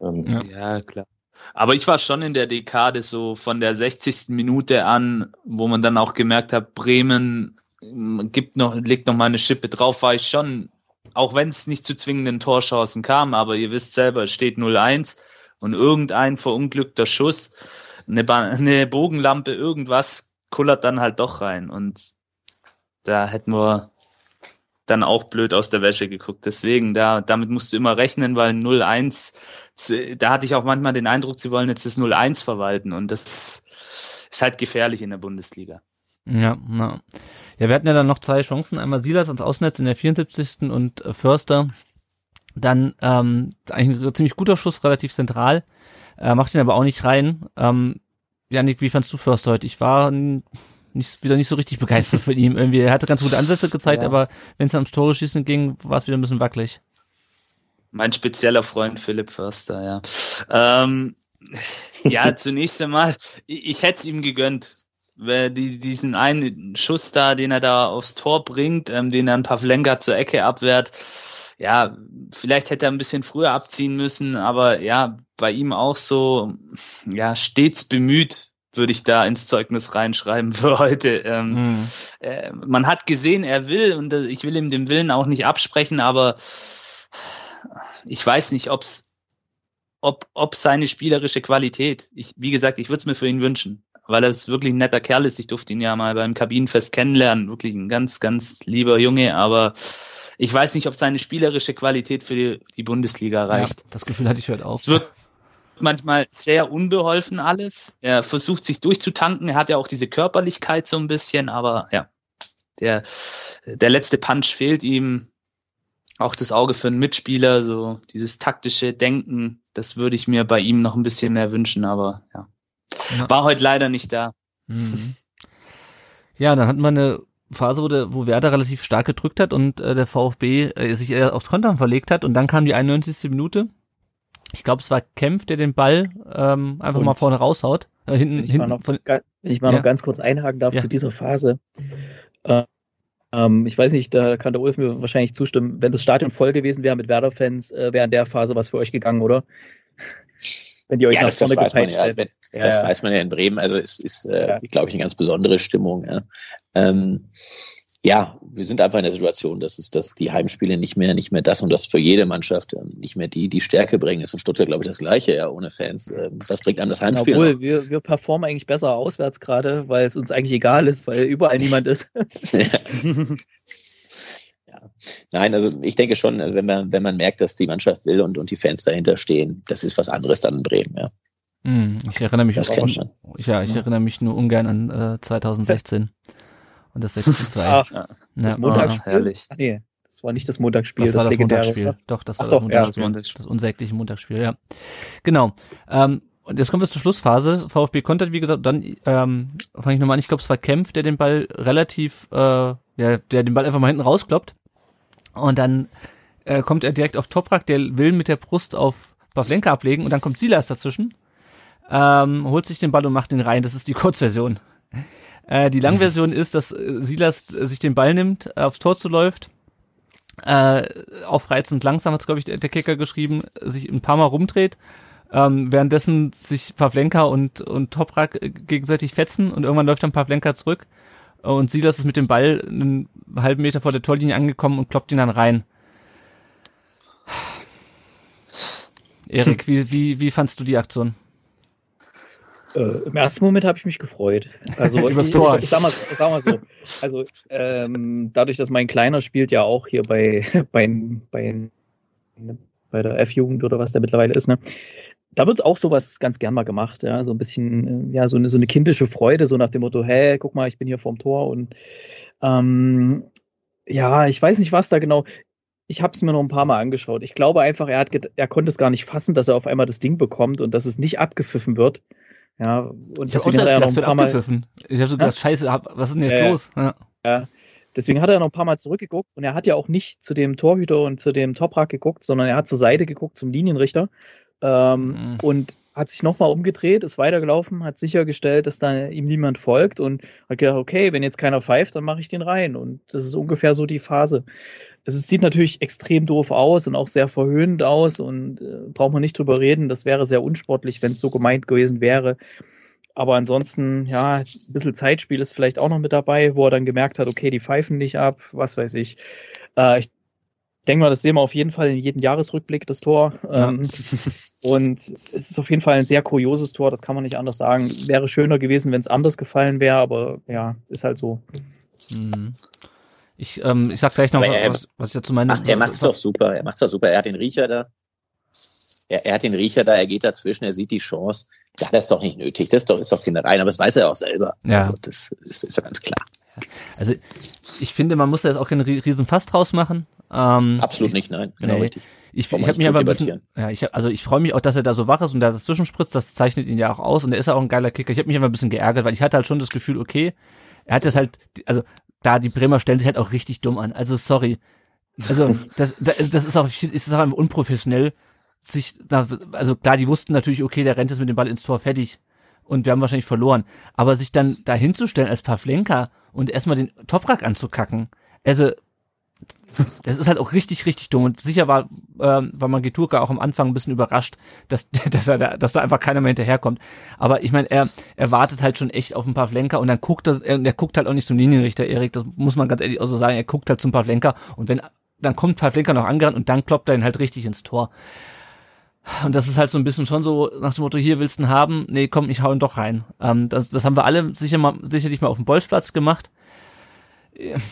Ähm, Ja. Ja, klar. Aber ich war schon in der Dekade so von der 60. Minute an, wo man dann auch gemerkt hat, Bremen ähm, gibt noch, legt noch mal eine Schippe drauf, war ich schon, auch wenn es nicht zu zwingenden Torchancen kam, aber ihr wisst selber, es steht 0-1 und irgendein verunglückter Schuss, eine, ba eine Bogenlampe, irgendwas kullert dann halt doch rein und da hätten wir dann auch blöd aus der Wäsche geguckt. Deswegen, da, damit musst du immer rechnen, weil 0-1, da hatte ich auch manchmal den Eindruck, sie wollen jetzt das 0-1 verwalten und das ist halt gefährlich in der Bundesliga. Ja, na. Ja, wir hatten ja dann noch zwei Chancen. Einmal Silas ans Ausnetz in der 74. und äh, Förster. Dann ähm, eigentlich ein ziemlich guter Schuss, relativ zentral. Äh, macht ihn aber auch nicht rein. Ähm, Janik, wie fandst du Förster heute? Ich war nicht, wieder nicht so richtig begeistert von ihm. Irgendwie, er hatte ganz gute Ansätze gezeigt, Ja. aber wenn es ums Tore schießen ging, war es wieder ein bisschen wackelig. Mein spezieller Freund Philipp Förster, ja. Ähm, ja, zunächst einmal, ich, ich hätte es ihm gegönnt. Die, diesen einen Schuss da, den er da aufs Tor bringt, ähm, den dann Pavlenka zur Ecke abwehrt, ja, vielleicht hätte er ein bisschen früher abziehen müssen, aber ja, bei ihm auch so, ja, stets bemüht, würde ich da ins Zeugnis reinschreiben für heute. Ähm, Mhm. äh, man hat gesehen, er will und äh, ich will ihm den Willen auch nicht absprechen, aber ich weiß nicht, ob's, ob, ob seine spielerische Qualität, ich, wie gesagt, ich würde es mir für ihn wünschen, weil er ist wirklich ein netter Kerl ist. Ich durfte ihn ja mal beim Kabinenfest kennenlernen, wirklich ein ganz, ganz lieber Junge, aber ich weiß nicht, ob seine spielerische Qualität für die, die Bundesliga reicht. Ja, das Gefühl hatte ich heute auch. Es wird manchmal sehr unbeholfen alles. Er versucht sich durchzutanken. Er hat ja auch diese Körperlichkeit so ein bisschen, aber ja, der, der letzte Punch fehlt ihm. Auch das Auge für einen Mitspieler, so dieses taktische Denken, das würde ich mir bei ihm noch ein bisschen mehr wünschen, aber ja. Ja. War heute leider nicht da. Mhm. Ja, dann hatten wir eine Phase, wo, der, wo Werder relativ stark gedrückt hat und äh, der VfB äh, sich eher aufs Kontern verlegt hat und dann kam die 91. Minute. Ich glaube, es war Kempf, der den Ball ähm, einfach Und- mal vorne raushaut. Äh, hinten, Wenn ich mal hinten noch, von, wenn ich mal Ja. noch ganz kurz einhaken darf Ja. zu dieser Phase. Äh, ähm, ich weiß nicht, da kann der Ulf mir wahrscheinlich zustimmen. Wenn das Stadion voll gewesen wäre mit Werder-Fans, äh, wäre in der Phase was für euch gegangen, oder? Wenn die euch Ja, nach das, das vorne weiß man gepeitscht ja. hätten. Das weiß man ja in Bremen. Also es ist, äh, Ja. glaube ich, eine ganz besondere Stimmung. Ja. Ähm, ja, wir sind einfach in der Situation, dass es, dass die Heimspiele nicht mehr, nicht mehr das und das für jede Mannschaft ähm, nicht mehr die, die Stärke bringen. Ist in Stuttgart, glaube ich, das Gleiche, ja, ohne Fans. Ähm, was bringt einem das Heimspiel? noch? Obwohl, wir, wir performen eigentlich besser auswärts gerade, weil es uns eigentlich egal ist, weil überall niemand ist. ja. Nein, also ich denke schon, wenn man, wenn man merkt, dass die Mannschaft will und, und die Fans dahinter stehen, das ist was anderes dann in Bremen, ja. Mhm, ich erinnere mich Das auch, ich, ja, ich erinnere mich nur ungern an äh, 2016 und das 6 zu 2. Ach, ja, das Montagsspiel. herrlich. Ach nee, das war nicht das Montagsspiel, das war das. Montagsspiel. Doch, das war Ach das doch, ja. Montagsspiel. Montagsspiel. Das unsägliche Montagsspiel, ja. Genau. Ähm, und jetzt kommen wir zur Schlussphase. VfB kontert, wie gesagt, dann ähm, fange ich nochmal an. Ich glaube, es war Kempf, der den Ball relativ, äh, ja, der den Ball einfach mal hinten rauskloppt. Und dann äh, kommt er direkt auf Toprak, der will mit der Brust auf Pavlenka ablegen und dann kommt Silas dazwischen, ähm, holt sich den Ball und macht den rein. Das ist die Kurzversion. Äh, die Langversion ist, dass äh, Silas äh, sich den Ball nimmt, äh, aufs Tor zuläuft, äh, aufreizend langsam hat's, glaube ich, der, der Kicker geschrieben, sich ein paar Mal rumdreht, ähm, währenddessen sich Pavlenka und, und Toprak gegenseitig fetzen und irgendwann läuft dann Pavlenka zurück und Silas ist mit dem Ball einen halben Meter vor der Torlinie angekommen und kloppt ihn dann rein. Erik, wie, wie, wie fandst du die Aktion? Äh, Im ersten Moment habe ich mich gefreut. Also Übers ich, Tor. Ich, sag, mal, sag mal so. Also ähm, dadurch, dass mein Kleiner spielt ja auch hier bei, bei, bei, bei der F-Jugend oder was der mittlerweile ist, ne? Da wird auch sowas ganz gern mal gemacht, ja, so ein bisschen, äh, ja, so eine, so eine kindische Freude, so nach dem Motto, hey, guck mal, ich bin hier vorm Tor und ähm, ja, ich weiß nicht, was da genau. Ich habe es mir noch ein paar Mal angeschaut. Ich glaube einfach, er hat, er konnte es gar nicht fassen, dass er auf einmal das Ding bekommt und dass es nicht abgepfiffen wird. Ja, und deswegen hat er noch ein paar Mal. Ich habe so gedacht, scheiße, hab, was ist denn jetzt Ja, ja. los? Ja. ja, deswegen hat er noch ein paar Mal zurückgeguckt und er hat ja auch nicht zu dem Torhüter und zu dem Toprak geguckt, sondern er hat zur Seite geguckt zum Linienrichter ähm, Mhm. und hat sich nochmal umgedreht, ist weitergelaufen, hat sichergestellt, dass da ihm niemand folgt und hat gedacht, okay, wenn jetzt keiner pfeift, dann mache ich den rein. Und das ist ungefähr so die Phase. Es sieht natürlich extrem doof aus und auch sehr verhöhnend aus und äh, braucht man nicht drüber reden. Das wäre sehr unsportlich, wenn es so gemeint gewesen wäre. Aber ansonsten, ja, ein bisschen Zeitspiel ist vielleicht auch noch mit dabei, wo er dann gemerkt hat, okay, die pfeifen nicht ab, was weiß ich. Äh, ich denke mal, das sehen wir auf jeden Fall in jedem Jahresrückblick, das Tor. Ähm, und es ist auf jeden Fall ein sehr kurioses Tor, das kann man nicht anders sagen. Wäre schöner gewesen, wenn es anders gefallen wäre, aber ja, ist halt so. Mhm. Ich, ähm, ich sag gleich noch, er- was, was ich dazu meine. Ach, er macht's doch super. Er macht's doch super. Er hat den Riecher da. er, er hat den Riecher da, er geht dazwischen, er sieht die Chance. Ja, das ist doch nicht nötig. Das ist doch, ist doch keine rein, aber das weiß er auch selber. Ja. Also das ist, ist doch ganz klar. Also ich finde, man muss da jetzt auch keinen riesen Fass draus machen. Ähm, Absolut nicht, nein. Genau nee. richtig. Ich, ich habe mich einfach ein bisschen, ja, ich hab, also ich freue mich auch, dass er da so wach ist und da das zwischenspritzt, das zeichnet ihn ja auch aus und er ist ja auch ein geiler Kicker. Ich habe mich einfach ein bisschen geärgert, weil ich hatte halt schon das Gefühl, okay, er hat das halt, also da die Bremer stellen sich halt auch richtig dumm an. Also sorry, also das, das, das ist auch, ist das auch einfach unprofessionell, sich, da, also klar, die wussten natürlich, okay, der rennt jetzt mit dem Ball ins Tor fertig und wir haben wahrscheinlich verloren, aber sich dann da hinzustellen als Pavlenka und erstmal den Toprak anzukacken, also das ist halt auch richtig, richtig dumm. Und sicher war, ähm, war Mangiturka auch am Anfang ein bisschen überrascht, dass, dass er da, dass da einfach keiner mehr hinterherkommt. Aber ich meine, er, er wartet halt schon echt auf ein paar Flenker und dann guckt er, er, guckt halt auch nicht zum Linienrichter, Erik, das muss man ganz ehrlich auch so sagen, er guckt halt zum paar Flenker und wenn, dann kommt Pavlenka noch angerannt und dann kloppt er ihn halt richtig ins Tor. Und das ist halt so ein bisschen schon so nach dem Motto, hier willst du ihn haben, nee, komm, ich hau ihn doch rein. Ähm, das, das haben wir alle sicher mal, sicherlich mal auf dem Bolzplatz gemacht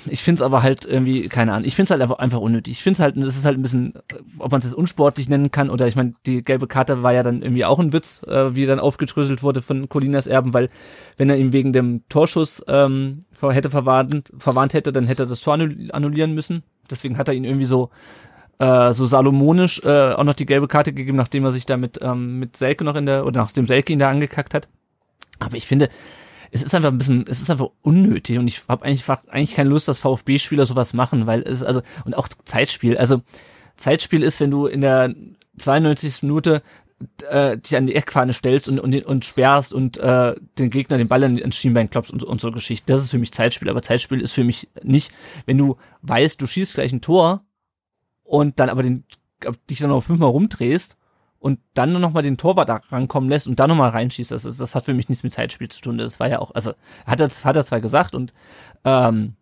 ich finde es aber halt irgendwie, keine Ahnung, ich finde es halt einfach, einfach unnötig. Ich finde es halt, das ist halt ein bisschen, ob man es jetzt unsportlich nennen kann oder ich meine, die gelbe Karte war ja dann irgendwie auch ein Witz, äh, wie dann aufgedröselt wurde von Colinas Erben, weil wenn er ihm wegen dem Torschuss ähm, hätte verwarnt, verwarnt hätte, dann hätte er das Tor annullieren müssen. Deswegen hat er ihn irgendwie so äh, so salomonisch äh, auch noch die gelbe Karte gegeben, nachdem er sich da mit, ähm, mit Selke noch in der, oder nachdem Selke ihn da angekackt hat. Aber ich finde, es ist einfach ein bisschen, es ist einfach unnötig und ich habe eigentlich, eigentlich keine Lust, dass VfB-Spieler sowas machen, weil es, also, und auch Zeitspiel, also Zeitspiel ist, wenn du in der 92. Minute äh, dich an die Eckfahne stellst und, und, und sperrst und äh, den Gegner den Ball ins Schienbein klopfst und, und so Geschichte. Das ist für mich Zeitspiel, aber Zeitspiel ist für mich nicht, wenn du weißt, du schießt gleich ein Tor und dann aber den, dich dann noch fünfmal rumdrehst und dann nur noch mal den Torwart rankommen lässt und dann noch mal reinschießt, das, das hat für mich nichts mit Zeitspiel zu tun. Das war ja auch, also hat er, hat er zwar gesagt und ähm,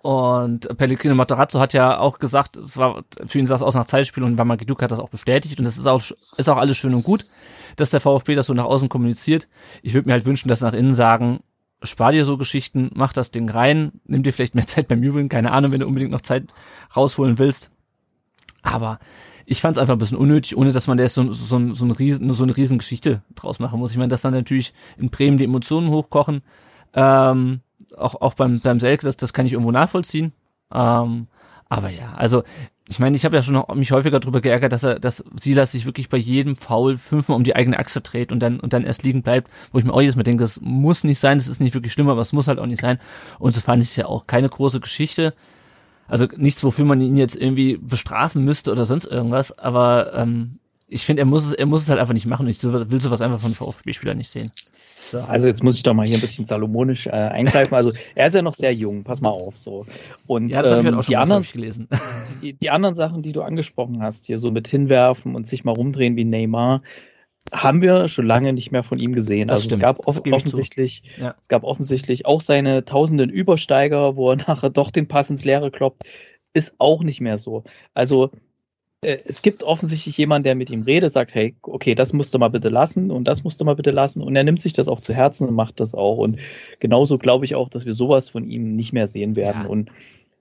und Pellegrino Matarazzo hat ja auch gesagt, es war, für ihn sah es aus nach Zeitspiel und Wamagiduk hat das auch bestätigt und das ist auch, ist auch alles schön und gut, dass der VfB das so nach außen kommuniziert. Ich würde mir halt wünschen, dass sie nach innen sagen, spar dir so Geschichten, mach das Ding rein, nimm dir vielleicht mehr Zeit beim Jubeln, keine Ahnung, wenn du unbedingt noch Zeit rausholen willst. Aber ich fand es einfach ein bisschen unnötig, ohne dass man da so, so, so, ein riesen, so eine Riesengeschichte draus machen muss. Ich meine, dass dann natürlich in Bremen die Emotionen hochkochen, ähm, auch, auch beim, beim Selke, das, das kann ich irgendwo nachvollziehen. Ähm, aber ja, also ich meine, ich habe ja schon noch, mich häufiger darüber geärgert, dass er, dass Silas sich wirklich bei jedem Foul fünfmal um die eigene Achse dreht und dann und dann erst liegen bleibt, wo ich mir auch jedes Mal denke, das muss nicht sein, das ist nicht wirklich schlimm, aber es muss halt auch nicht sein. Und so fand ich es ja auch keine große Geschichte. Also nichts, wofür man ihn jetzt irgendwie bestrafen müsste oder sonst irgendwas, aber ähm, ich finde, er muss es, er muss es halt einfach nicht machen. Ich will sowas einfach von VfB-Spielern nicht sehen. So, also jetzt muss ich doch mal hier ein bisschen salomonisch äh, eingreifen. Also er ist ja noch sehr jung, pass mal auf. So. Und ja, das ähm, ich auch schon die, anderen, gelesen. Die, die anderen Sachen, die du angesprochen hast, hier so mit hinwerfen und sich mal rumdrehen wie Neymar, haben wir schon lange nicht mehr von ihm gesehen. Das also stimmt, es gab off offensichtlich, Ja. es gab offensichtlich auch seine tausenden Übersteiger, wo er nachher doch den Pass ins Leere kloppt, ist auch nicht mehr so. Also es gibt offensichtlich jemanden, der mit ihm redet, sagt, hey, okay, das musst du mal bitte lassen und das musst du mal bitte lassen. Und er nimmt sich das auch zu Herzen und macht das auch. Und genauso glaube ich auch, dass wir sowas von ihm nicht mehr sehen werden. Ja. Und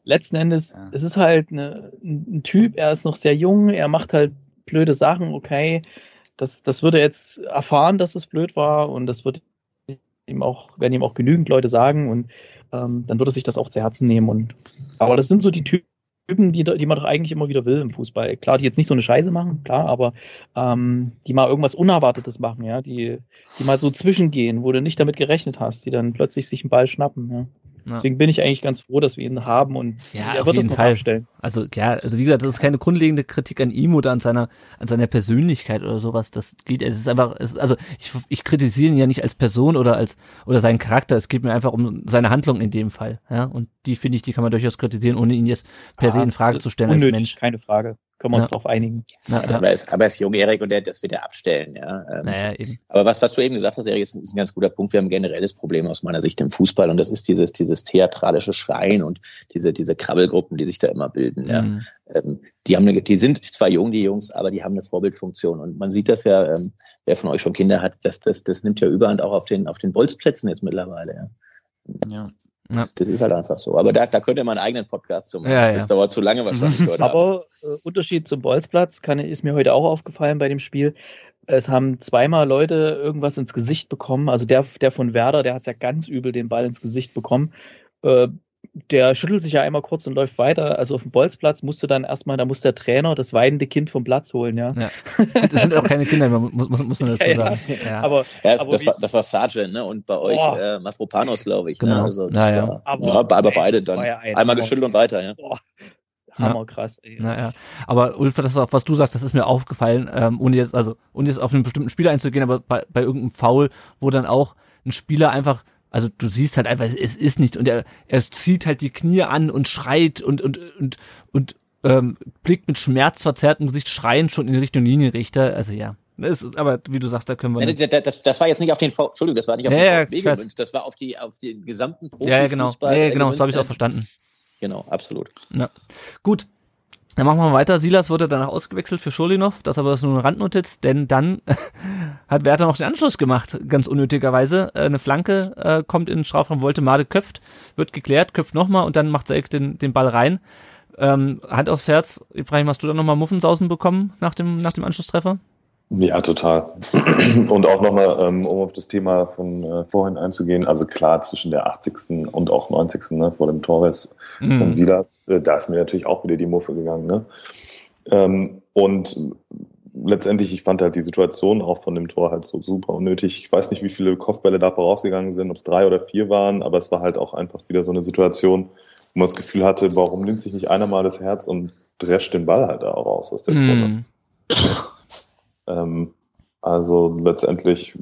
letzten Endes, Ja. es ist halt eine, ein Typ, er ist noch sehr jung, er macht halt blöde Sachen, okay. Das, das würde er jetzt erfahren, dass es blöd war und das wird ihm auch, werden ihm auch genügend Leute sagen und ähm, dann würde er sich das auch zu Herzen nehmen. Und aber das sind so die Typen, die, die man doch eigentlich immer wieder will im Fußball. Klar, die jetzt nicht so eine Scheiße machen, klar, aber ähm, die mal irgendwas Unerwartetes machen, ja, die, die mal so zwischengehen, wo du nicht damit gerechnet hast, die dann plötzlich sich einen Ball schnappen, ja. Ja. Deswegen bin ich eigentlich ganz froh, dass wir ihn haben und Ja, er wird das noch Fall. abstellen. Also ja, also wie gesagt, das ist keine grundlegende Kritik an ihm oder an seiner an seiner Persönlichkeit oder sowas. Das geht, es ist einfach, es also ich, ich kritisiere ihn ja nicht als Person oder als oder seinen Charakter. Es geht mir einfach um seine Handlung in dem Fall. Ja, und die finde ich, die kann man durchaus kritisieren, ohne ihn jetzt per se in Frage zu stellen als Unnötig, Mensch. keine Frage. Können wir uns Ja. darauf einigen. Ja, ja. Aber, er ist, aber er ist jung, Erik, und der, das wird er abstellen. Ja. Ähm, Naja, eben. Aber was, was du eben gesagt hast, Erik, ist, ist ein ganz guter Punkt. Wir haben ein generelles Problem aus meiner Sicht im Fußball und das ist dieses, dieses theatralische Schreien und diese, diese Krabbelgruppen, die sich da immer bilden. Ja. Mhm. Ähm, die haben eine, die sind zwar jung, die Jungs, aber die haben eine Vorbildfunktion. Und man sieht das ja, ähm, wer von euch schon Kinder hat, das, das, das nimmt ja überhand auch auf den, auf den Bolzplätzen jetzt mittlerweile. Ja. Ja. Ja. Das ist halt einfach so. Aber da, da könnt ihr mal einen eigenen Podcast zu machen. Ja, ja. Das dauert zu lange wahrscheinlich heute. Aber äh, Unterschied zum Bolzplatz kann, ist mir heute auch aufgefallen bei dem Spiel. Es haben zweimal Leute irgendwas ins Gesicht bekommen. Also der, der von Werder, der hat ja ganz übel den Ball ins Gesicht bekommen. Äh, der schüttelt sich ja einmal kurz und läuft weiter. Also auf dem Bolzplatz musste dann erstmal, da muss der Trainer das weinende Kind vom Platz holen, ja. Ja. Das sind auch keine Kinder, muss, muss, muss man dazu Ja, sagen. Ja. Aber, Ja, aber das, war, das war Sargent, ne? Und bei euch Boah. äh, Mafropanos, glaube ich. Genau. Ne? Also, das Ja, ja. War, Aber- ja, aber beide dann. ein Einmal Hammer. geschüttelt und weiter, ja. boah, hammerkrass, ey. Naja, aber Ulf, das ist auch, was du sagst, das ist mir aufgefallen, ähm, ohne jetzt, also, ohne jetzt auf einen bestimmten Spieler einzugehen, aber bei, bei irgendeinem Foul, wo dann auch ein Spieler einfach, also du siehst halt einfach, es ist nicht, und er, er zieht halt die Knie an und schreit und, und, und, und, ähm, blickt mit schmerzverzerrtem Gesicht schreiend schon in Richtung Linienrichter, also ja. Das ist, aber wie du sagst, da können wir nicht. das, das, das war jetzt nicht auf den V, Entschuldigung, das war nicht auf Ja, den ja, VfB das war auf die auf den gesamten Profi Ja, ja, genau. Ja, genau, das habe ich auch verstanden. Genau, absolut. Ja. Gut. Dann machen wir weiter. Silas wurde danach ausgewechselt für Scholinov. Das aber ist nur eine Randnotiz, denn dann hat Werder noch den Anschluss gemacht, ganz unnötigerweise. Äh, Eine Flanke äh, kommt in den Strafraum, wollte Made köpft, wird geklärt, köpft nochmal und dann macht Selk den, den Ball rein. Ähm, Hand aufs Herz. Ibrahim, hast du dann nochmal Muffensausen bekommen nach dem, nach dem Anschlusstreffer? Ja, total. Und auch nochmal, ähm, um auf das Thema von äh, vorhin einzugehen, also klar, zwischen der 80. und auch 90. Ne, vor dem Torres von Mhm. Silas, äh, da ist mir natürlich auch wieder die Muffe gegangen. Ne? Ähm, und letztendlich, ich fand halt die Situation auch von dem Tor halt so super unnötig. Ich weiß nicht, wie viele Kopfbälle da vorausgegangen sind, ob es drei oder vier waren, aber es war halt auch einfach wieder so eine Situation, wo man das Gefühl hatte, warum nimmt sich nicht einer mal das Herz und drescht den Ball halt da auch raus aus der Zone. Mhm. Ähm, also letztendlich,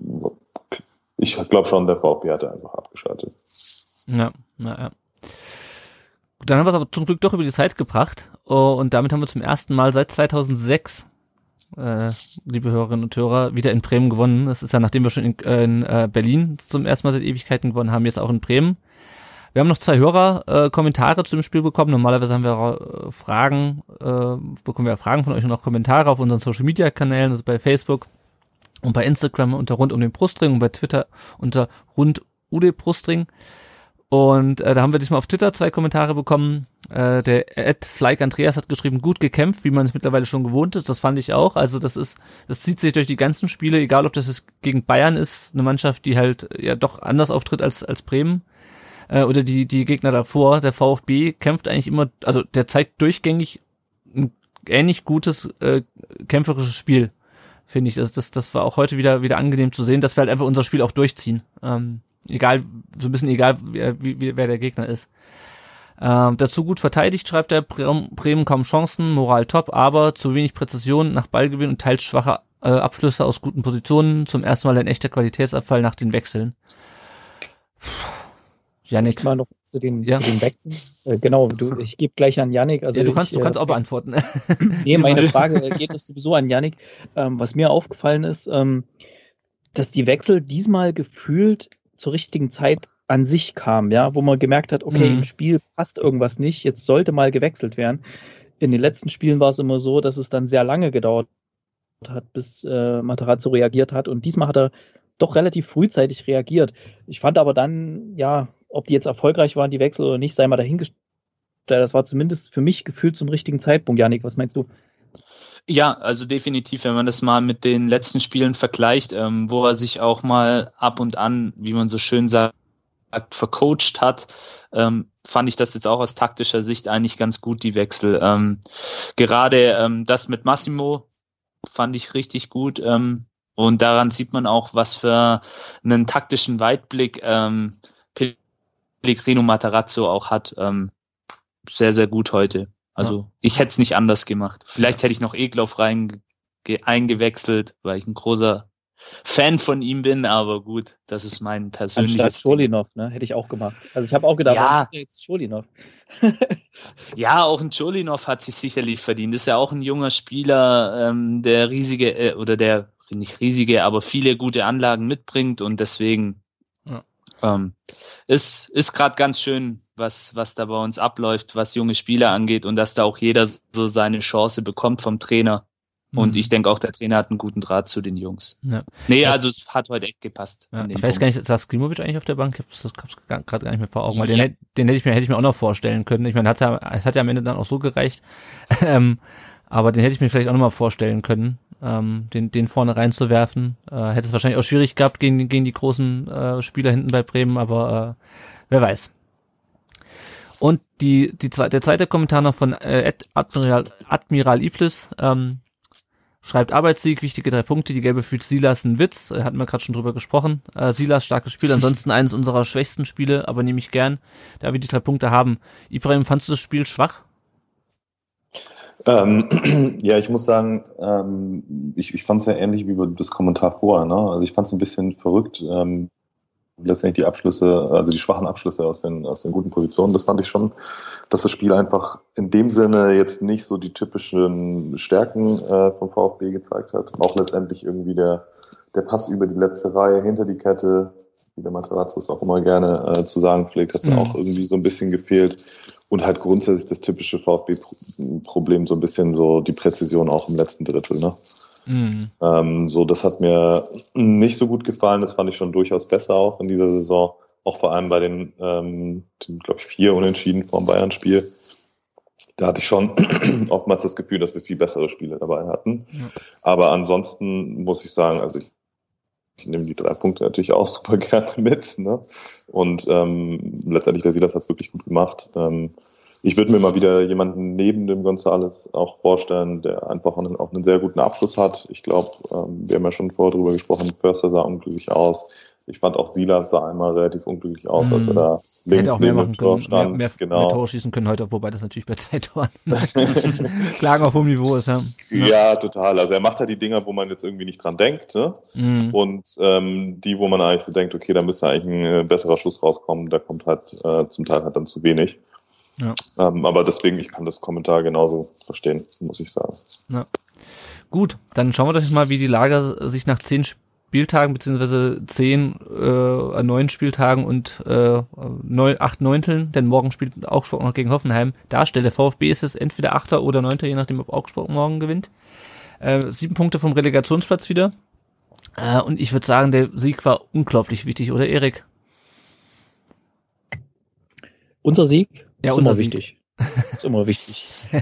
ich glaube schon, der VfB hatte einfach abgeschaltet. Ja, na ja. Gut, dann haben wir es aber zum Glück doch über die Zeit gebracht. Oh, und damit haben wir zum ersten Mal seit 2006, äh, liebe Hörerinnen und Hörer, wieder in Bremen gewonnen. Das ist ja, nachdem wir schon in, äh, in äh, Berlin zum ersten Mal seit Ewigkeiten gewonnen haben, jetzt auch in Bremen. Wir haben noch zwei Hörer äh, zu dem Spiel bekommen. Normalerweise haben wir äh, Fragen, äh, bekommen wir Fragen von euch und auch Kommentare auf unseren Social Media Kanälen, also bei Facebook und bei Instagram unter rund um den Brustring und bei Twitter unter rund Ude Brustring. Und äh, da haben wir diesmal auf Twitter zwei Kommentare bekommen. Äh, der Ed Fleik Andreas hat geschrieben, gut gekämpft, wie man es mittlerweile schon gewohnt ist. Das fand ich auch. Also das ist, das zieht sich durch die ganzen Spiele, egal ob das jetzt gegen Bayern ist, eine Mannschaft, die halt ja doch anders auftritt als als Bremen äh, oder die die Gegner davor. Der VfB kämpft eigentlich immer, also der zeigt durchgängig ein ähnlich gutes äh, kämpferisches Spiel, finde ich. Das, das das war auch heute wieder wieder angenehm zu sehen, dass wir halt einfach unser Spiel auch durchziehen. Ähm, egal, so ein bisschen egal, wie, wie, wer der Gegner ist. Ähm, dazu gut verteidigt, schreibt er, Bremen kaum Chancen, Moral top, aber zu wenig Präzision nach Ballgewinn und teils schwache äh, Abschlüsse aus guten Positionen. Zum ersten Mal ein echter Qualitätsabfall nach den Wechseln. Puh. Janik, mal noch zu den, Ja. zu den Wechseln. Äh, genau, du, ich gebe gleich an Yannick. Also ja, du kannst, ich, du kannst äh, auch beantworten. Nee, meine Frage geht das sowieso an Yannick. Ähm, was mir aufgefallen ist, ähm, dass die Wechsel diesmal gefühlt zur richtigen Zeit an sich kamen, ja, wo man gemerkt hat, okay, Mhm. im Spiel passt irgendwas nicht, jetzt sollte mal gewechselt werden. In den letzten Spielen war es immer so, dass es dann sehr lange gedauert hat, bis äh, Materazzo reagiert hat. Und diesmal hat er doch relativ frühzeitig reagiert. Ich fand aber dann, ja, ob die jetzt erfolgreich waren, die Wechsel oder nicht, sei mal dahingestellt. Das war zumindest für mich gefühlt zum richtigen Zeitpunkt. Janik, was meinst du? Ja, also definitiv, wenn man das mal mit den letzten Spielen vergleicht, ähm, wo er sich auch mal ab und an, wie man so schön sagt, vercoacht hat, ähm, fand ich das jetzt auch aus taktischer Sicht eigentlich ganz gut, die Wechsel. Ähm, gerade ähm, das mit Massimo fand ich richtig gut. Ähm, und daran sieht man auch, was für einen taktischen Weitblick ähm, Pellegrino Matarazzo auch hat. Ähm, sehr, sehr gut heute. Also ich hätte es nicht anders gemacht. Vielleicht hätte ich noch Eglauf rein ge- eingewechselt, weil ich ein großer Fan von ihm bin, aber gut, das ist mein persönliches. Scholinov, ne? Hätte ich auch gemacht. Also ich habe auch gedacht, Ja. jetzt Scholinov? Ja, auch ein Jolinov hat sich sicherlich verdient. Ist ja auch ein junger Spieler, ähm, der riesige äh, oder der nicht riesige, aber viele gute Anlagen mitbringt und deswegen Ja. Ähm, ist ist gerade ganz schön, was was da bei uns abläuft, was junge Spieler angeht und dass da auch jeder so seine Chance bekommt vom Trainer. Und Mhm. ich denke auch, der Trainer hat einen guten Draht zu den Jungs. Ja. Nee, also es hat heute echt gepasst. Ja, ich weiß Punkt. gar nicht, saß Klimovic eigentlich auf der Bank? Ich hab's das gerade gar nicht mehr vor Augen, weil Ja. den, hätt- den hätte ich mir, hätte ich mir auch noch vorstellen können. Ich meine, hat's ja, es hat ja am Ende dann auch so gereicht. ähm, aber den hätte ich mir vielleicht auch noch mal vorstellen können, ähm, den, den vorne reinzuwerfen. Äh, hätte es wahrscheinlich auch schwierig gehabt gegen, gegen die großen äh, Spieler hinten bei Bremen, aber äh, wer weiß. Und die, die zwei, der zweite Kommentar noch von äh, Ad- Admiral, Admiral Iblis, ähm, schreibt Arbeitssieg, wichtige drei Punkte, die gelbe fühlt Silas ein Witz, äh, hatten wir gerade schon drüber gesprochen. Äh, Silas, starkes Spiel, ansonsten eines unserer schwächsten Spiele, aber nehme ich gern, da wir die drei Punkte haben. Ibrahim, fandst du das Spiel schwach? Ähm, ja, ich muss sagen, ähm, ich, ich fand es ja ähnlich wie das Kommentar vorher. Ne? Also ich fand es ein bisschen verrückt. Ähm, letztendlich die Abschlüsse, also die schwachen Abschlüsse aus den, aus den guten Positionen, das fand ich schon, dass das Spiel einfach in dem Sinne jetzt nicht so die typischen Stärken äh, vom VfB gezeigt hat. Auch letztendlich irgendwie der, der Pass über die letzte Reihe hinter die Kette, wie der Materazzo es auch immer gerne äh, zu sagen pflegt, hat Mhm. auch irgendwie so ein bisschen gefehlt. Und halt grundsätzlich das typische VfB-Problem, so ein bisschen so die Präzision auch im letzten Drittel. Ne? Mhm. Ähm, so, das hat mir nicht so gut gefallen. Das fand ich schon durchaus besser auch in dieser Saison. Auch vor allem bei den, ähm, den, glaube ich, vier Unentschieden vom Bayern-Spiel. Da hatte ich schon oftmals das Gefühl, dass wir viel bessere Spiele dabei hatten. Ja. Aber ansonsten muss ich sagen, also ich, ich nehme die drei Punkte natürlich auch super gerne mit. Ne? Und ähm, letztendlich, der Silas hat es wirklich gut gemacht. Ähm, ich würde mir mal wieder jemanden neben dem Gonzales auch vorstellen, der einfach einen, auch einen sehr guten Abschluss hat. Ich glaube, ähm, wir haben ja schon vorher drüber gesprochen, Förster sah unglücklich aus. Ich fand auch Silas sah einmal relativ unglücklich aus, als er da links Hätte auch mehr machen können, mehr, stand. mehr, mehr genau. Tore schießen können heute, wobei das natürlich bei zwei Toren Klagen auf hohem Niveau ist, ja. Ja, total. Also er macht halt die Dinger, wo man jetzt irgendwie nicht dran denkt. Ne? Mhm. Und ähm, die, wo man eigentlich so denkt, okay, da müsste eigentlich ein äh, besserer Schuss rauskommen, da kommt halt äh, zum Teil halt dann zu wenig. Ja. Ähm, aber deswegen, ich kann das Kommentar genauso verstehen, muss ich sagen. Gut, dann schauen wir doch jetzt mal, wie die Lage sich nach zehn Spieltagen beziehungsweise zehn, äh, neun Spieltagen und äh, neun, acht Neunteln, denn morgen spielt Augsburg noch gegen Hoffenheim, darstellt. Der VfB ist es entweder Achter oder Neunter, je nachdem, ob Augsburg morgen gewinnt. Äh, sieben Punkte vom Relegationsplatz wieder. Äh, und ich würde sagen, der Sieg war unglaublich wichtig, oder Erik? Unser Sieg Ja, ist unser immer Sieg. wichtig. Ist immer wichtig.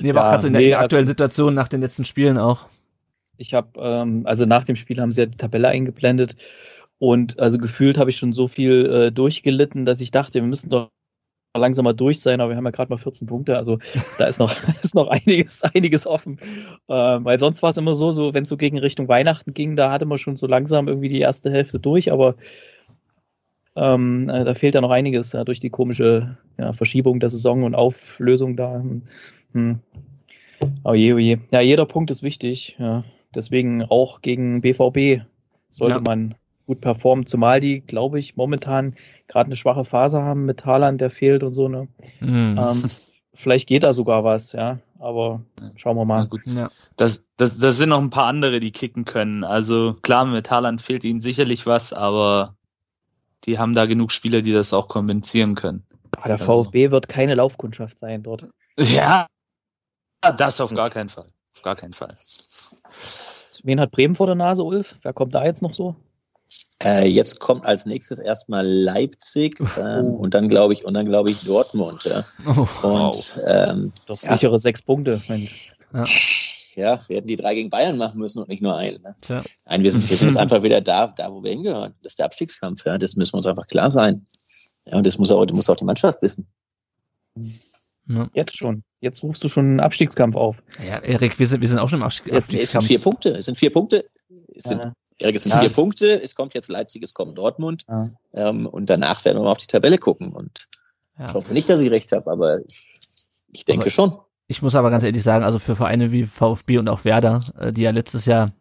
Nee, aber auch Ja, gerade so in der, nee, der also- aktuellen Situation nach den letzten Spielen auch. Ich habe, ähm, also nach dem Spiel haben sie ja die Tabelle eingeblendet und also gefühlt habe ich schon so viel äh, durchgelitten, dass ich dachte, wir müssen doch langsam mal durch sein, aber wir haben ja gerade mal 14 Punkte, also da ist noch, ist noch einiges, einiges offen. Ähm, weil sonst war es immer so, so wenn es so gegen Richtung Weihnachten ging, da hatte man schon so langsam irgendwie die erste Hälfte durch, aber ähm, äh, da fehlt ja noch einiges ja, durch die komische ja, Verschiebung der Saison und Auflösung da. Hm. Oh je, oh je. Ja, jeder Punkt ist wichtig. Ja. Deswegen auch gegen BVB sollte Ja. man gut performen, zumal die, glaube ich, momentan gerade eine schwache Phase haben mit Haaland, der fehlt und so. Ne? Mhm. Ähm, vielleicht geht da sogar was, ja. Aber schauen wir mal. gut. ja. Das, das, das sind noch ein paar andere, die kicken können. Also klar, mit Haaland fehlt ihnen sicherlich was, aber die haben da genug Spieler, die das auch kompensieren können. Aber der Also- VfB wird keine Laufkundschaft sein dort. Ja, das auf gar keinen Fall. Auf gar keinen Fall. Wen hat Bremen vor der Nase, Ulf? Wer kommt da jetzt noch so? Äh, jetzt kommt als nächstes erstmal Leipzig ähm, Oh. und dann glaube ich und dann glaube ich Dortmund. Ja. Oh, Und ähm, Doch Ja. sichere sechs Punkte, Mensch. ja, wir hätten die drei gegen Bayern machen müssen und nicht nur einen. Ne? tja. Nein, wir sind, wir sind jetzt einfach wieder da, da wo wir hingehören. Das ist der Abstiegskampf. Ja, das müssen wir uns einfach klar sein. Ja, und das muss auch, das muss auch die Mannschaft wissen. Ja. Jetzt schon. Jetzt rufst du schon einen Abstiegskampf auf. ja, Erik, wir sind, wir sind auch schon im Abstieg, Jetzt, es sind Abstiegskampf. vier Punkte. Es sind vier Punkte. Es sind, Ja. Erik, es sind Ja. vier Punkte. Es kommt jetzt Leipzig, es kommt Dortmund. Ja. Ähm, und danach werden wir mal auf die Tabelle gucken. Und Ja. ich hoffe nicht, dass ich recht habe, aber ich, ich denke Aber- schon. Ich muss aber ganz ehrlich sagen, also für Vereine wie VfB und auch Werder, äh, die ja letztes Jahr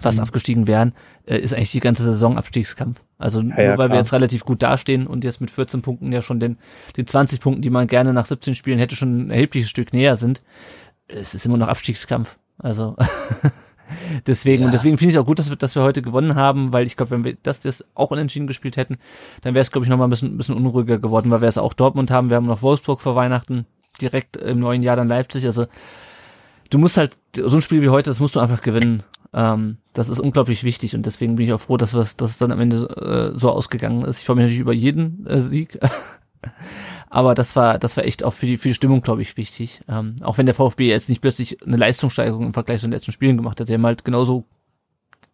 fast Mhm. abgestiegen wären, äh, ist eigentlich die ganze Saison Abstiegskampf. Also nur ja, weil wir klar. jetzt relativ gut dastehen und jetzt mit 14 Punkten ja schon den, den 20 Punkten, die man gerne nach 17 Spielen hätte, schon ein erhebliches Stück näher sind, es ist immer noch Abstiegskampf. Also deswegen, und Ja. deswegen finde ich es auch gut, dass wir, dass wir heute gewonnen haben, weil ich glaube, wenn wir das, das auch unentschieden gespielt hätten, dann wäre es, glaube ich, nochmal ein bisschen, ein bisschen unruhiger geworden, weil wir es auch Dortmund haben, wir haben noch Wolfsburg vor Weihnachten, direkt im neuen Jahr dann Leipzig, also du musst halt, so ein Spiel wie heute, das musst du einfach gewinnen. Ähm, das ist unglaublich wichtig und deswegen bin ich auch froh, dass, wir, dass es dann am Ende äh, so ausgegangen ist. Ich freue mich natürlich über jeden äh, Sieg. Aber das war, das war echt auch für die, für die Stimmung, glaube ich, wichtig. Ähm, auch wenn der VfB jetzt nicht plötzlich eine Leistungssteigerung im Vergleich zu den letzten Spielen gemacht hat. Sie haben halt genauso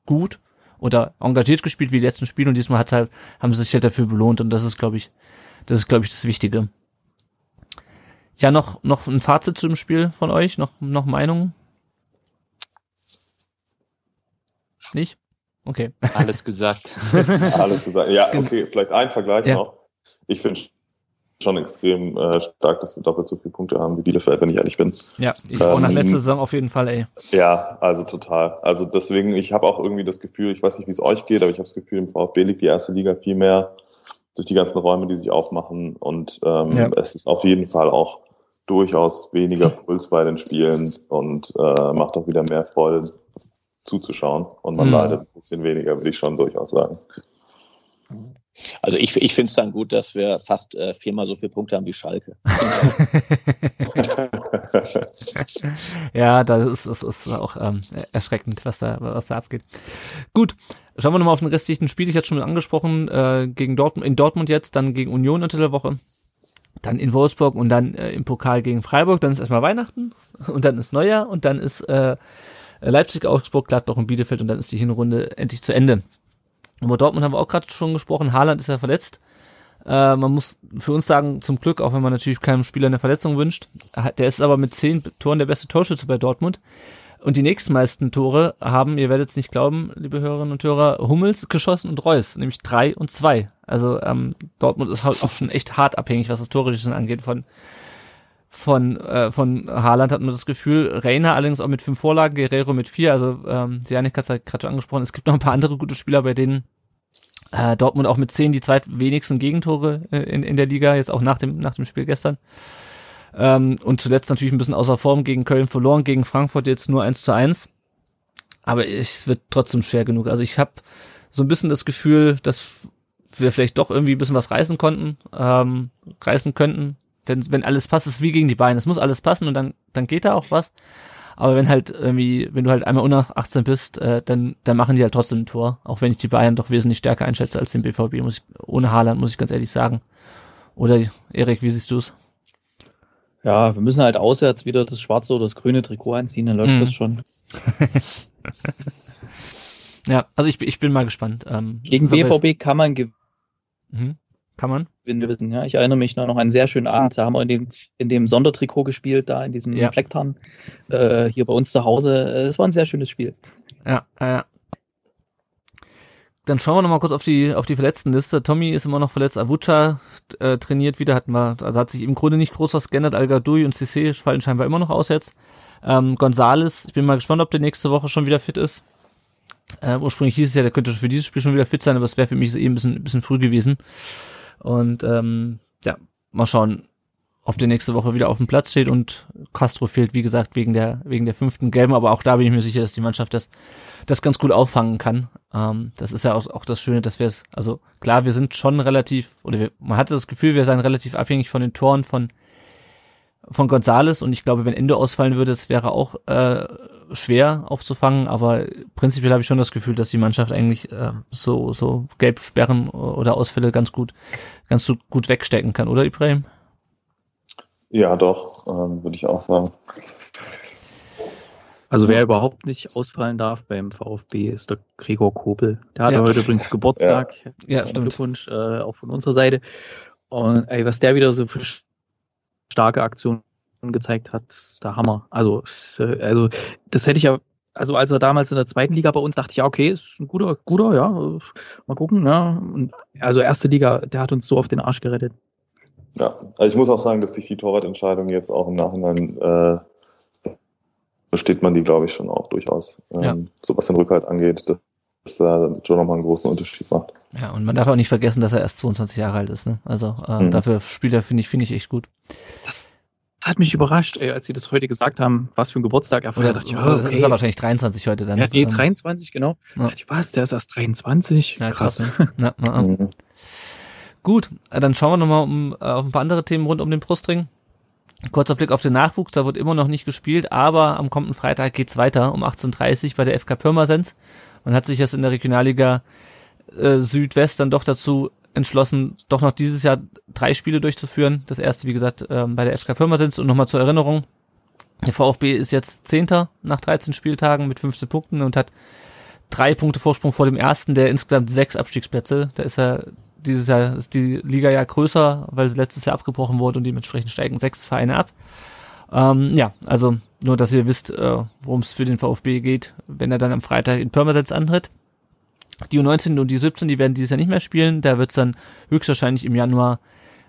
gut oder engagiert gespielt wie die letzten Spiele und diesmal hat's halt, haben sie sich halt dafür belohnt und das ist, glaube ich, das ist, glaube ich, das Wichtige. Ja, noch, noch ein Fazit zu dem Spiel von euch? Noch, noch Meinungen? Nicht? Okay. Alles gesagt. Alles gesagt. Ja, okay, vielleicht ein Vergleich Ja. noch. Ich finde schon extrem äh, stark, dass wir doppelt so viele Punkte haben wie Bielefeld, wenn ich ehrlich bin. Ja, ich auch nach Ähm, letzter Saison auf jeden Fall, ey. Ja, also total. Also deswegen, ich habe auch irgendwie das Gefühl, ich weiß nicht, wie es euch geht, aber ich habe das Gefühl, im VfB liegt die erste Liga viel mehr durch die ganzen Räume, die sich aufmachen. Und ähm, Ja. es ist auf jeden Fall auch durchaus weniger Puls bei den Spielen und äh, macht auch wieder mehr Freude zuzuschauen. Und man Mhm. leidet ein bisschen weniger, würde ich schon durchaus sagen. Also ich, ich finde es dann gut, dass wir fast äh, viermal so viele Punkte haben wie Schalke. ja, das ist, das ist auch ähm, erschreckend, was da, was da abgeht. Gut, schauen wir nochmal auf den restlichen Spiel. Ich hatte schon angesprochen, äh, gegen Dortmund, in Dortmund jetzt, dann gegen Union unter der Woche, dann in Wolfsburg und dann äh, im Pokal gegen Freiburg. Dann ist erstmal Weihnachten und dann ist Neujahr und dann ist äh, Leipzig, Augsburg, Gladbach und Bielefeld und dann ist die Hinrunde endlich zu Ende. Über Dortmund haben wir auch gerade schon gesprochen. Haaland ist ja verletzt. Äh, man muss für uns sagen, zum Glück, auch wenn man natürlich keinem Spieler eine Verletzung wünscht. Hat- Der ist aber mit zehn Toren der beste Torschütze bei Dortmund. Und die nächstmeisten Tore haben, ihr werdet es nicht glauben, liebe Hörerinnen und Hörer, Hummels geschossen und Reus, nämlich drei und zwei. Also ähm, Dortmund ist halt auch schon echt hart abhängig, was das Torschießen angeht von von äh, von Haaland hat man das Gefühl, Reina allerdings auch mit fünf Vorlagen, Guerrero mit vier, also ähm, Janik hat es ja gerade schon angesprochen, es gibt noch ein paar andere gute Spieler, bei denen äh, Dortmund auch mit zehn die zweitwenigsten Gegentore äh, in, in der Liga, jetzt auch nach dem, nach dem Spiel gestern. Ähm, und zuletzt natürlich ein bisschen außer Form gegen Köln verloren, gegen Frankfurt jetzt nur 1 zu 1. Aber es wird trotzdem schwer genug. Also ich habe so ein bisschen das Gefühl, dass wir vielleicht doch irgendwie ein bisschen was reißen konnten, ähm, reißen könnten. Wenn, wenn alles passt, ist wie gegen die Bayern. Es muss alles passen und dann, dann geht da auch was. Aber wenn halt irgendwie, wenn du halt einmal unter 18 bist, äh, dann, dann machen die halt trotzdem ein Tor. Auch wenn ich die Bayern doch wesentlich stärker einschätze als den BVB, muss ich, ohne Haaland, muss ich ganz ehrlich sagen. Oder Erik, wie siehst du's? Ja, wir müssen halt auswärts wieder das schwarze oder das grüne Trikot anziehen, dann läuft Mhm. das schon. Ja, also ich, bin- ich bin mal gespannt. Ähm, Gegen es BVB kann man gewinnen, mhm. Kann man? wissen. Ja, ich erinnere mich noch an einen sehr schönen Abend. Da haben wir in dem, in dem Sondertrikot gespielt, da in diesem Ja. Flecktarn, äh, hier bei uns zu Hause. Äh, Es war ein sehr schönes Spiel. Ja, ja, ja. Dann schauen wir noch mal kurz auf die auf die Verletztenliste. Tommy ist immer noch verletzt. Avucha äh, trainiert wieder, hatten wir, also hat sich im Grunde nicht groß was geändert. Al Gadoui und Cissé fallen scheinbar immer noch aus jetzt. Ähm, Gonzales, ich bin mal gespannt, ob der nächste Woche schon wieder fit ist. Ähm, ursprünglich hieß es ja, der könnte für dieses Spiel schon wieder fit sein, aber es wäre für mich so eh ein bisschen, ein bisschen früh gewesen. Und ähm, ja, mal schauen, ob der nächste Woche wieder auf dem Platz steht und Castro fehlt, wie gesagt, wegen der, wegen der fünften Gelben, aber auch da bin ich mir sicher, dass die Mannschaft das, das ganz gut auffangen kann. Ähm, das ist ja auch, auch das Schöne, dass wir es, also klar, wir sind schon relativ, oder wir, man hatte das Gefühl, wir seien relativ abhängig von den Toren von, von Gonzales und ich glaube, wenn Ende ausfallen würde, es wäre auch äh, schwer aufzufangen, aber prinzipiell habe ich schon das Gefühl, dass die Mannschaft eigentlich äh, so, so Gelbsperren oder Ausfälle ganz gut, ganz so gut wegstecken kann, oder Ibrahim? Ja, doch, ähm, würde ich auch sagen. Also wer überhaupt nicht ausfallen darf beim VfB ist der Gregor Kobel. Der hatte Ja. heute übrigens Geburtstag. Ja, stimmt. Glückwunsch äh, auch von unserer Seite. Und ey, was der wieder so für starke Aktionen gezeigt hat, ist der Hammer. Also, äh, also das hätte ich ja, also als er damals in der zweiten Liga bei uns dachte ich, ja, okay, ist ein guter, guter, ja, mal gucken, ja. Und also erste Liga, der hat uns so auf den Arsch gerettet. Ja, also ich muss auch sagen, dass sich die Torwartentscheidung jetzt auch im Nachhinein äh, besteht man die, glaube ich, schon auch durchaus. Ähm, Ja. So was den Rückhalt angeht, dass das äh, schon nochmal einen großen Unterschied macht. Ja, und man darf auch nicht vergessen, dass er erst 22 Jahre alt ist, ne? Also äh, Mhm. dafür spielt er, finde ich, finde ich echt gut. Das hat mich überrascht, ey, als sie das heute gesagt haben, was für ein Geburtstag er feiert. dachte ich, oder okay. ist er wahrscheinlich 23 heute dann. Ja, nee, Ähm, 23, genau. Ja. Dachte ich, was, der ist erst 23? Ja, krass. krass. ne? Ja, ja, ja. Mhm. Gut, dann schauen wir nochmal um, äh, auf ein paar andere Themen rund um den Brustring. Kurzer Blick auf den Nachwuchs, da wird immer noch nicht gespielt, aber am kommenden Freitag geht's weiter um 18.30 Uhr bei der FK Pirmasens. Man hat sich jetzt in der Regionalliga äh, Südwest dann doch dazu entschlossen, doch noch dieses Jahr drei Spiele durchzuführen. Das erste, wie gesagt, ähm, bei der FK Pirmasens und nochmal zur Erinnerung, der VfB ist jetzt Zehnter nach 13 Spieltagen mit 15 Punkten und hat drei Punkte Vorsprung vor dem ersten, der insgesamt sechs Abstiegsplätze. Da ist er dieses Jahr ist die Liga ja größer, weil sie letztes Jahr abgebrochen wurde und dementsprechend steigen sechs Vereine ab. Ähm, ja, also nur, dass ihr wisst, äh, worum es für den VfB geht, wenn er dann am Freitag in Pirmasens antritt. Die U19 und die 17, die werden dieses Jahr nicht mehr spielen. Da wird es dann höchstwahrscheinlich im Januar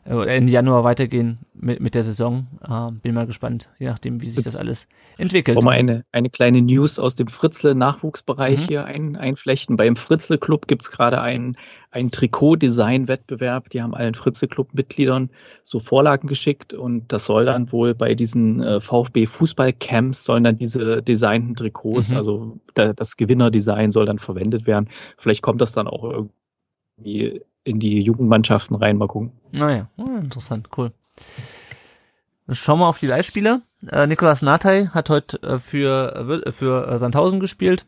oder Ende Januar weitergehen mit, mit der Saison. Äh, bin mal gespannt, je nachdem, wie sich das alles entwickelt. Wollen wir eine, eine kleine News aus dem Fritzle-Nachwuchsbereich mhm. hier ein, einflechten. Beim Fritzle-Club gibt's gerade einen, einen Trikot-Design-Wettbewerb. Die haben allen Fritzle-Club-Mitgliedern so Vorlagen geschickt und das soll dann wohl bei diesen äh, VfB-Fußball-Camps sollen dann diese designten Trikots, mhm. also da, das Gewinnerdesign soll dann verwendet werden. Vielleicht kommt das dann auch irgendwie in die Jugendmannschaften rein. Mal gucken. Naja, interessant, cool. Dann schauen wir auf die Leihspieler. Äh, Nikolas Nathai hat heute äh, für, äh, für äh, Sandhausen gespielt.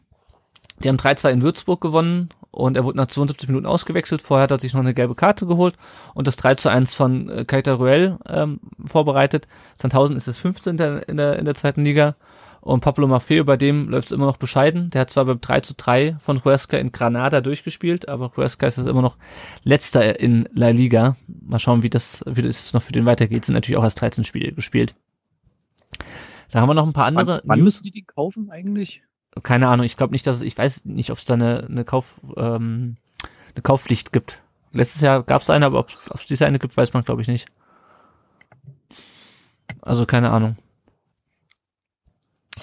Die haben 3-2 in Würzburg gewonnen und er wurde nach 72 Minuten ausgewechselt. Vorher hat er sich noch eine gelbe Karte geholt und das 3 zu 1 von äh, Kaita Ruel ähm, vorbereitet. Sandhausen ist das 15. in der, in der, in der zweiten Liga und Pablo Maffeo, bei dem läuft es immer noch bescheiden. Der hat zwar beim 3 zu 3 von Huesca in Granada durchgespielt, aber Huesca ist jetzt immer noch letzter in La Liga. Mal schauen, wie das, wie das noch für den weitergeht. Sind natürlich auch erst 13 Spiele gespielt. Da haben wir noch ein paar andere. Wann, wann müssen die die kaufen eigentlich? Keine Ahnung. Ich glaube nicht, dass es, ich weiß nicht, ob es da eine, eine Kauf, ähm, eine Kaufpflicht gibt. Letztes Jahr gab es eine, aber ob es diese eine gibt, weiß man glaube ich nicht. Also keine Ahnung.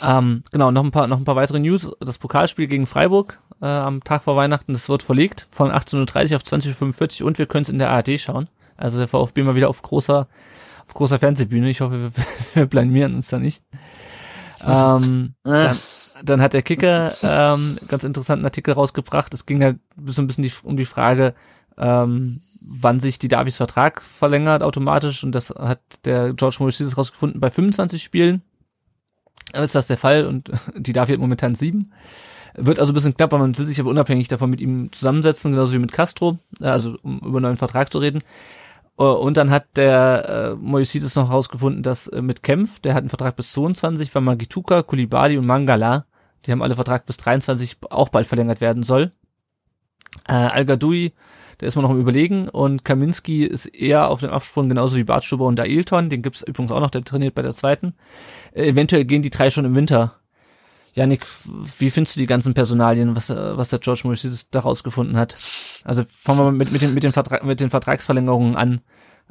Ähm, genau, noch ein paar, noch ein paar weitere News. Das Pokalspiel gegen Freiburg äh, am Tag vor Weihnachten, das wird verlegt von 18.30 Uhr auf 20.45 Uhr und wir können es in der ARD schauen. Also der VfB mal wieder auf großer, auf großer Fernsehbühne. Ich hoffe, wir, wir blamieren uns da nicht. Ähm, dann, dann hat der Kicker ähm, ganz interessanten Artikel rausgebracht. Es ging halt so ein bisschen die, um die Frage, ähm, wann sich die Davis Vertrag verlängert automatisch und das hat der George Morris rausgefunden bei 25 Spielen ist das der Fall und die darf jetzt momentan sieben. Wird also ein bisschen knapp, weil man will sich aber unabhängig davon mit ihm zusammensetzen, genauso wie mit Castro, äh, also um über einen neuen Vertrag zu reden. Äh, und dann hat der äh, Moisides noch herausgefunden, dass äh, mit Kempf, der hat einen Vertrag bis 22, weil Magituka, Kulibali und Mangala, die haben alle Vertrag bis 23 auch bald verlängert werden soll. Äh, Al-Gadoui da ist man noch im Überlegen und Kaminski ist eher auf dem Absprung, genauso wie Bartstuber und Ailton, den gibt's übrigens auch noch, der trainiert bei der zweiten. Äh, eventuell gehen die drei schon im Winter. Janik, wie findest du die ganzen Personalien, was, äh, was der George Maurice da rausgefunden hat? Also fangen wir mal mit, mit, den, mit, den Vertrag, mit den Vertragsverlängerungen an.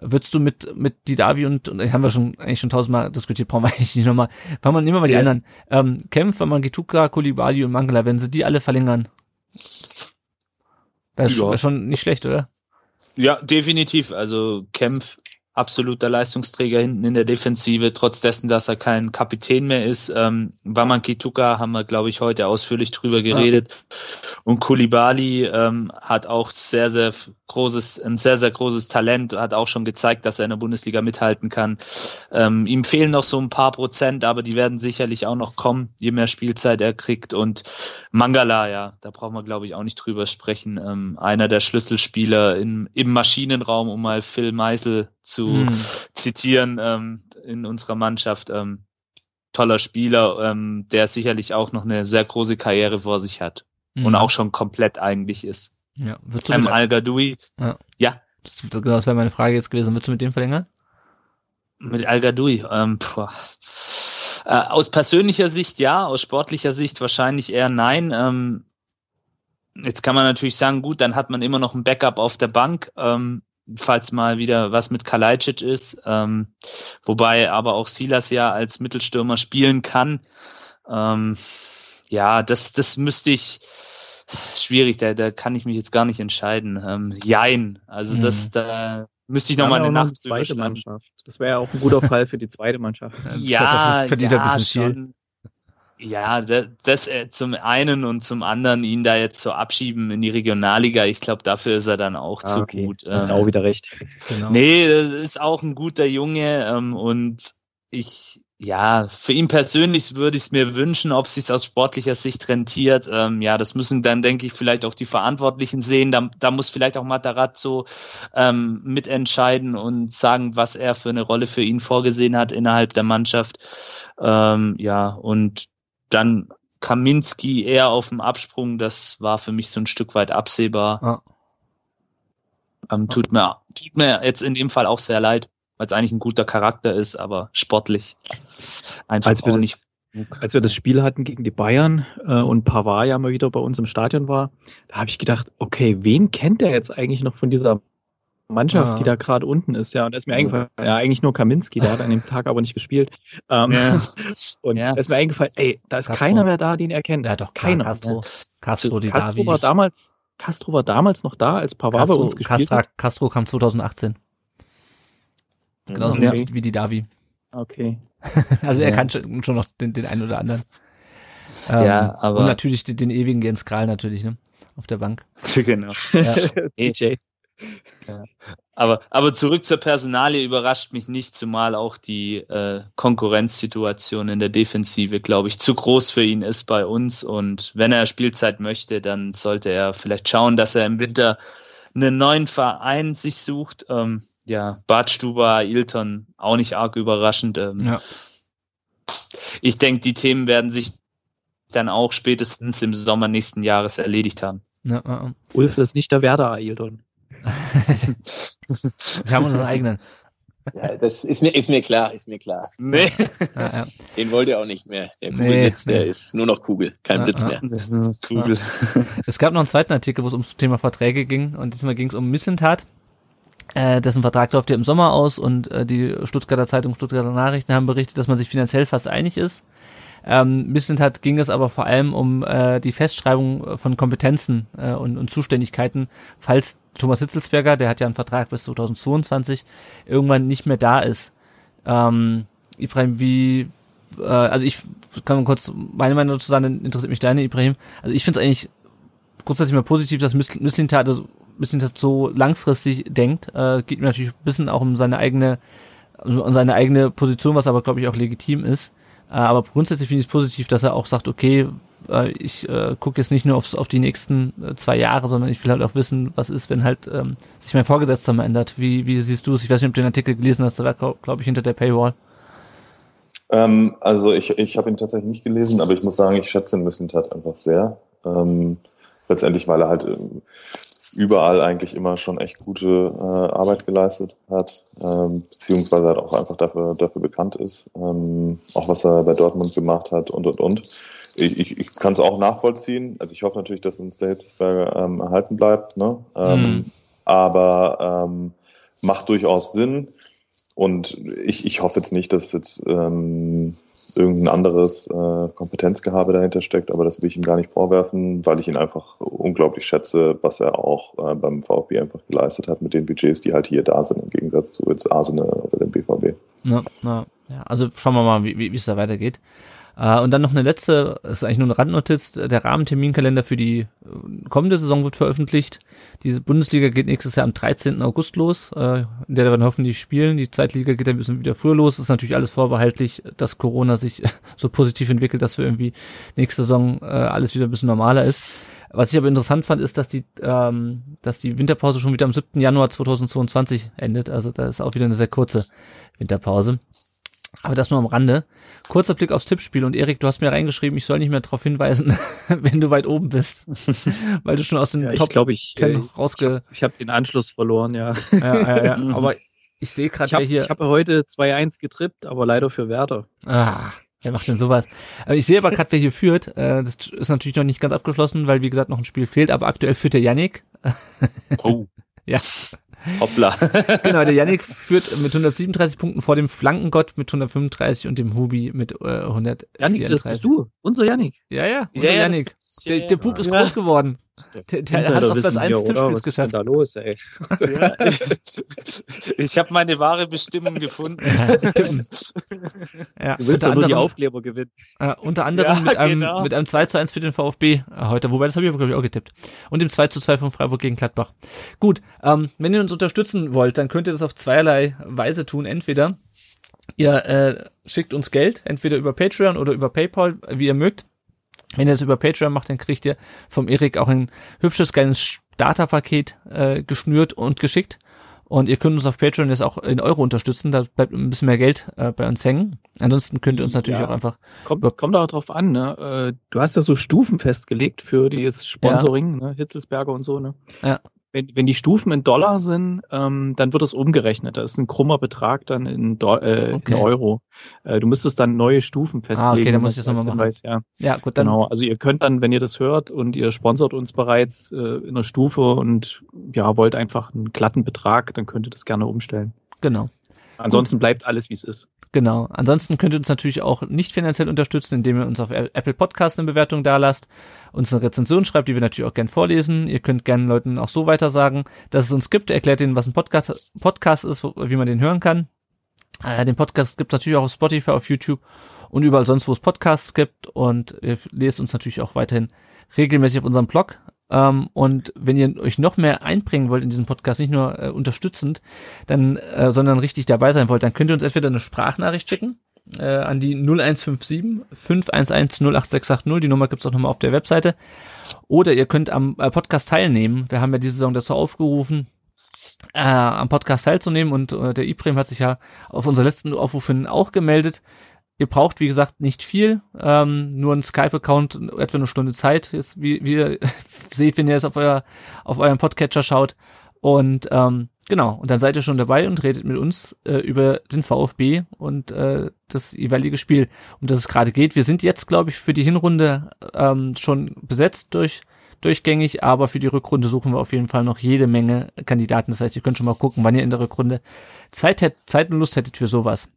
Würdest du mit, mit Didavi und, und haben wir schon eigentlich schon tausendmal diskutiert, brauchen wir eigentlich nicht nochmal. Fangen wir, nehmen wir mal die yeah. anderen. Ähm, Kempf, Mangituka, Kulibali und Mangala, wenn sie die alle verlängern, Wäre ja. schon nicht schlecht, oder? Ja, definitiv. Also Kempf absoluter Leistungsträger hinten in der Defensive, trotz dessen, dass er kein Kapitän mehr ist. Ähm, Waman Kituka haben wir, glaube ich, heute ausführlich drüber geredet. Ja. Und Kulibali ähm, hat auch sehr, sehr großes, ein sehr, sehr großes Talent, hat auch schon gezeigt, dass er in der Bundesliga mithalten kann. Ähm, ihm fehlen noch so ein paar Prozent, aber die werden sicherlich auch noch kommen, je mehr Spielzeit er kriegt. Und Mangala, ja, da brauchen wir, glaube ich, auch nicht drüber sprechen. Ähm, einer der Schlüsselspieler im, im Maschinenraum, um mal Phil Meisel zu hm. zitieren, ähm, in unserer Mannschaft. Ähm, toller Spieler, ähm, der sicherlich auch noch eine sehr große Karriere vor sich hat mhm. und auch schon komplett eigentlich ist. Ja, würdest du ähm, Al Gadoui, ja. ja. Das, genau, das wäre meine Frage jetzt gewesen. Würdest du mit dem verlängern? Mit Al Gadoui, ähm, äh, aus persönlicher Sicht ja, aus sportlicher Sicht wahrscheinlich eher nein. Ähm, jetzt kann man natürlich sagen, gut, dann hat man immer noch ein Backup auf der Bank, ähm, falls mal wieder was mit Kalajdzic ist, ähm, wobei aber auch Silas ja als Mittelstürmer spielen kann. Ähm, ja, das, das müsste ich, schwierig, da, da kann ich mich jetzt gar nicht entscheiden. Ähm, jein, also mhm. das, da müsste ich noch mal eine Nacht zweite Mannschaft. Das wäre ja auch ein guter Fall für die zweite Mannschaft. ja, ja, schon. Ja, das, das äh, zum einen und zum anderen ihn da jetzt so abschieben in die Regionalliga, ich glaube, dafür ist er dann auch ah, zu okay. gut. Hast ähm, auch wieder recht. Genau. Nee, das ist auch ein guter Junge ähm, und ich, ja, für ihn persönlich würde ich es mir wünschen, ob es sich aus sportlicher Sicht rentiert. Ähm, ja, das müssen dann, denke ich, vielleicht auch die Verantwortlichen sehen. Da, da muss vielleicht auch Matarazzo ähm, mitentscheiden und sagen, was er für eine Rolle für ihn vorgesehen hat innerhalb der Mannschaft. Ähm, ja, und dann Kaminski eher auf dem Absprung, das war für mich so ein Stück weit absehbar. Ja. Ähm, tut, mir, tut mir jetzt in dem Fall auch sehr leid, weil es eigentlich ein guter Charakter ist, aber sportlich einfach Als wir auch das- nicht. Als wir das Spiel hatten gegen die Bayern äh, und Pavard ja mal wieder bei uns im Stadion war, da habe ich gedacht, okay, wen kennt der jetzt eigentlich noch von dieser Mannschaft, Ja. die da gerade unten ist? Ja, und da ist mir eingefallen, ja, eigentlich nur Kaminski, der hat an dem Tag aber nicht gespielt. Ähm, Ja. Und Ja. da ist mir eingefallen, ey, da ist Castro. keiner mehr da, den er kennt. Ja, doch, keiner. Castro. Castro, die Castro war Davi. damals, Castro war damals noch da, als Pavard bei Castro, uns gespielt Castra, hat. Castro kam 2018. Genauso Ja. wie, wie die Davi. Okay. Also er Ja. kann schon schon noch den, den einen oder anderen. Ähm, Ja, aber- Und natürlich den, den ewigen Jens Kral natürlich, ne? Auf der Bank. genau. Ja. DJ. Aber, aber zurück zur Personalie überrascht mich nicht, zumal auch die äh, Konkurrenzsituation in der Defensive, glaube ich, zu groß für ihn ist bei uns. Und wenn er Spielzeit möchte, dann sollte er vielleicht schauen, dass er im Winter einen neuen Verein sich sucht. Ähm, ja, Badstuber, Ailton, auch nicht arg überraschend. Ähm, Ja. Ich denke, die Themen werden sich dann auch spätestens im Sommer nächsten Jahres erledigt haben. Ja, ja. Ulf, das ist nicht der Werder Ailton. Wir haben unseren eigenen. Ja, das ist mir, ist mir klar, ist mir klar. Nee. Ja, ja. Den wollt ihr auch nicht mehr. Der Nee, Kugelblitz, der nee. ist nur noch Kugel, kein Ja, Blitz ja. mehr. Das ist eine Kugel. Es gab noch einen zweiten Artikel, wo es ums Thema Verträge ging und diesmal ging es um Missentat. Äh, dessen Vertrag läuft ja im Sommer aus und äh, die Stuttgarter Zeitung, Stuttgarter Nachrichten haben berichtet, dass man sich finanziell fast einig ist. Ähm, Missentat ging es aber vor allem um äh, die Festschreibung von Kompetenzen äh, und, und Zuständigkeiten, falls Thomas Hitzelsberger, der hat ja einen Vertrag bis 2022, irgendwann nicht mehr da ist. Ähm, Ibrahim, wie, äh, also ich kann mal kurz meine Meinung dazu sagen, dann interessiert mich deine, Ibrahim. Also ich finde es eigentlich grundsätzlich mal positiv, dass Mislintat also Mislintat so langfristig denkt. Äh, geht mir natürlich ein bisschen auch um seine eigene, also um seine eigene Position, was aber glaube ich auch legitim ist. Äh, aber grundsätzlich finde ich es positiv, dass er auch sagt, okay, äh, ich äh, gucke jetzt nicht nur aufs, auf die nächsten äh, zwei Jahre, sondern ich will halt auch wissen, was ist, wenn halt ähm, sich mein Vorgesetzter mal ändert. Wie, wie siehst du es? Ich weiß nicht, ob du den Artikel gelesen hast, der war, glaube ich, hinter der Paywall. Ähm, also ich, ich habe ihn tatsächlich nicht gelesen, aber ich muss sagen, ich schätze ihn Missentat einfach sehr. Ähm, letztendlich, weil er halt ähm, überall eigentlich immer schon echt gute äh, Arbeit geleistet hat, ähm, beziehungsweise halt auch einfach dafür, dafür bekannt ist, ähm, auch was er bei Dortmund gemacht hat und und und. Ich, ich, ich kann es auch nachvollziehen. Also ich hoffe natürlich, dass uns der Hitzesberger ähm, erhalten bleibt, ne? Ähm, Mhm. Aber ähm, macht durchaus Sinn. Und ich, ich hoffe jetzt nicht, dass jetzt ähm, irgendein anderes äh, Kompetenzgehabe dahinter steckt, aber das will ich ihm gar nicht vorwerfen, weil ich ihn einfach unglaublich schätze, was er auch äh, beim VfB einfach geleistet hat mit den Budgets, die halt hier da sind, im Gegensatz zu jetzt Arsenal oder dem BVB. Ja, na, ja, also schauen wir mal, wie, wie wie es da weitergeht. Äh, und dann noch eine letzte, das ist eigentlich nur eine Randnotiz, der Rahmenterminkalender für die äh, kommende Saison wird veröffentlicht. Diese Bundesliga geht nächstes Jahr am 13. August los, äh, in der werden hoffentlich spielen. Die Zweitliga geht ein bisschen wieder früher los. Ist natürlich alles vorbehaltlich, dass Corona sich so positiv entwickelt, dass wir irgendwie nächste Saison äh, alles wieder ein bisschen normaler ist. Was ich aber interessant fand, ist, dass die, ähm, dass die Winterpause schon wieder am 7. Januar 2022 endet. Also da ist auch wieder eine sehr kurze Winterpause. Aber das nur am Rande. Kurzer Blick aufs Tippspiel und Erik, du hast mir reingeschrieben, ich soll nicht mehr darauf hinweisen, wenn du weit oben bist. Weil du schon aus den Ja, ich Top glaube, ich, 10 äh, rausge... ich habe den Anschluss verloren, ja. Ja, ja, ja. Aber ich sehe gerade, Ich wer habe hier... hab heute 2-1 getrippt, aber leider für Werder. Ah, wer macht denn sowas? Aber ich sehe aber gerade, wer hier führt. Äh, das ist natürlich noch nicht ganz abgeschlossen, weil wie gesagt noch ein Spiel fehlt, aber aktuell führt der Yannick. Oh. Ja. Hoppla. Genau, der Yannick führt mit 137 Punkten vor dem Flankengott mit 135 und dem Hubi mit äh, 134. Yannick, das bist du. Unser Yannick. Ja, ja, unser Ja, ja, Yannick. Der, der Bub ist Ja. groß geworden. Der, der hat auf das 1 Was Tippspiels ist denn geschafft. da los, ey? Ja. Ich habe meine wahre Bestimmung gefunden. Ja, Du willst unter doch nur die anderem, Aufkleber gewinnen. äh, unter anderem Ja, mit, einem, genau. mit einem 2 zu 1 für den VfB heute, wobei das habe ich aber, glaube ich, auch getippt. Und dem 2 zu 2 von Freiburg gegen Gladbach. Gut, ähm, wenn ihr uns unterstützen wollt, dann könnt ihr das auf zweierlei Weise tun. Entweder Ihr äh, schickt uns Geld, entweder über Patreon oder über PayPal, wie ihr mögt. Wenn ihr das über Patreon macht, dann kriegt ihr vom Erik auch ein hübsches, kleines Starterpaket äh, geschnürt und geschickt. Und ihr könnt uns auf Patreon jetzt auch in Euro unterstützen, da bleibt ein bisschen mehr Geld äh, bei uns hängen. Ansonsten könnt ihr uns natürlich Ja. auch einfach. Kommt, kommt auch drauf an, ne? Äh, Du hast ja so Stufen festgelegt für dieses Sponsoring, ne? Hitzelsberger und so, ne? Ja. Wenn, wenn die Stufen in Dollar sind, ähm, dann wird das umgerechnet. Das ist ein krummer Betrag dann in, Do äh, Okay. in Euro. Äh, du müsstest dann neue Stufen festlegen. Ah, okay, dann muss ich das nochmal als Hinweis, Ja, Ja, gut, dann genau. Also ihr könnt dann, wenn ihr das hört und ihr sponsert uns bereits äh, in einer Stufe und ja, wollt einfach einen glatten Betrag, dann könnt ihr das gerne umstellen. genau. Ansonsten bleibt alles, wie es ist. Genau. Ansonsten könnt ihr uns natürlich auch nicht finanziell unterstützen, indem ihr uns auf Apple Podcast eine Bewertung dalasst, uns eine Rezension schreibt, die wir natürlich auch gern vorlesen. Ihr könnt gerne Leuten auch so weiter sagen, dass es uns gibt. Erklärt ihnen, was ein Podcast, Podcast ist, wie man den hören kann. Äh, den Podcast gibt es natürlich auch auf Spotify, auf YouTube und überall sonst, wo es Podcasts gibt. Und ihr lest uns natürlich auch weiterhin regelmäßig auf unserem Blog. Ähm, und wenn ihr euch noch mehr einbringen wollt in diesen Podcast, nicht nur äh, unterstützend, dann, äh, sondern richtig dabei sein wollt, dann könnt ihr uns entweder eine Sprachnachricht schicken äh, an die 0157 511 08680. Die Nummer gibt's auch nochmal auf der Webseite. Oder ihr könnt am äh, Podcast teilnehmen. Wir haben ja diese Saison dazu aufgerufen, äh, am Podcast teilzunehmen und äh, der Ibrahim hat sich ja auf unser letzten Aufruf hin auch gemeldet. Ihr braucht, wie gesagt, nicht viel, ähm, nur ein Skype-Account, etwa eine Stunde Zeit, jetzt, wie, wie ihr seht, wenn ihr jetzt auf, euer, auf euren Podcatcher schaut. Und ähm, genau, und dann seid ihr schon dabei und redet mit uns äh, über den VfB und äh, das jeweilige Spiel, um das es gerade geht. Wir sind jetzt, glaube ich, für die Hinrunde ähm, schon besetzt durch durchgängig, aber für die Rückrunde suchen wir auf jeden Fall noch jede Menge Kandidaten. Das heißt, ihr könnt schon mal gucken, wann ihr in der Rückrunde Zeit, hätt, Zeit und Lust hättet für sowas.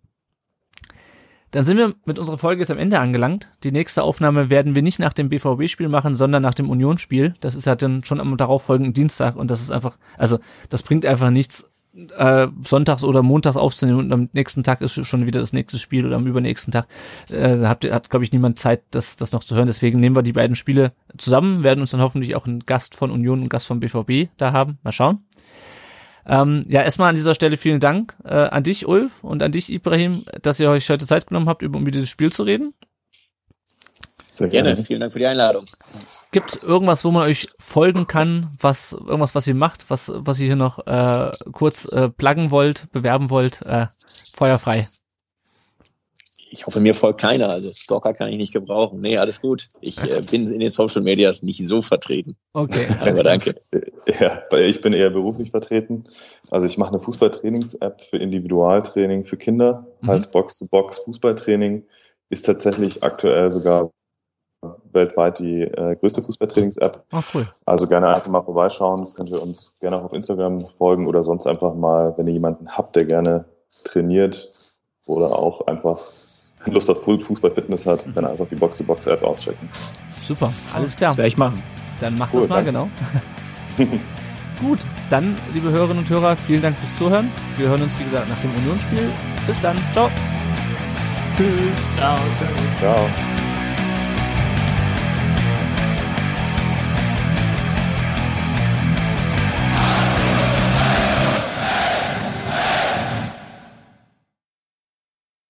Dann sind wir mit unserer Folge jetzt am Ende angelangt. Die nächste Aufnahme werden wir nicht nach dem BVB-Spiel machen, sondern nach dem Union-Spiel. Das ist ja dann schon am darauffolgenden Dienstag und das ist einfach, also das bringt einfach nichts, äh, sonntags oder montags aufzunehmen und am nächsten Tag ist schon wieder das nächste Spiel oder am übernächsten Tag. Äh, da habt ihr, hat, glaube ich, niemand Zeit, das, das noch zu hören. Deswegen nehmen wir die beiden Spiele zusammen, werden uns dann hoffentlich auch einen Gast von Union und einen Gast vom BVB da haben. Mal schauen. Ähm, ja, erstmal an dieser Stelle vielen Dank äh, an dich, Ulf, und an dich, Ibrahim, dass ihr euch heute Zeit genommen habt, über, über dieses Spiel zu reden. Sehr Gerne, vielen Dank für die Einladung. Gibt es irgendwas, wo man euch folgen kann, was irgendwas, was ihr macht, was was ihr hier noch äh, kurz äh, pluggen wollt, bewerben wollt, äh, feuerfrei. Ich hoffe, mir folgt keiner. Also Stalker kann ich nicht gebrauchen. Nee, alles gut. Ich äh, bin in den Social Medias nicht so vertreten. Okay. Aber danke. Ja, ich bin eher beruflich vertreten. Also ich mache eine Fußballtrainings-App für Individualtraining für Kinder, Mhm. heißt Box-to-Box Fußballtraining, ist tatsächlich aktuell sogar weltweit die äh, größte Fußballtrainings-App. Oh, cool. Also gerne einfach mal vorbeischauen, könnt ihr uns gerne auch auf Instagram folgen oder sonst einfach mal, wenn ihr jemanden habt, der gerne trainiert oder auch einfach Lust auf Fußball-Fitness hat, dann einfach die Box-to-Box-App auschecken. Super, alles klar. Das werde ich machen. Dann macht Cool, das mal, danke. genau. Gut, dann, liebe Hörerinnen und Hörer, vielen Dank fürs Zuhören. Wir hören uns, wie gesagt, nach dem Unionsspiel. Bis dann. Ciao. Ciao, servus. Ciao.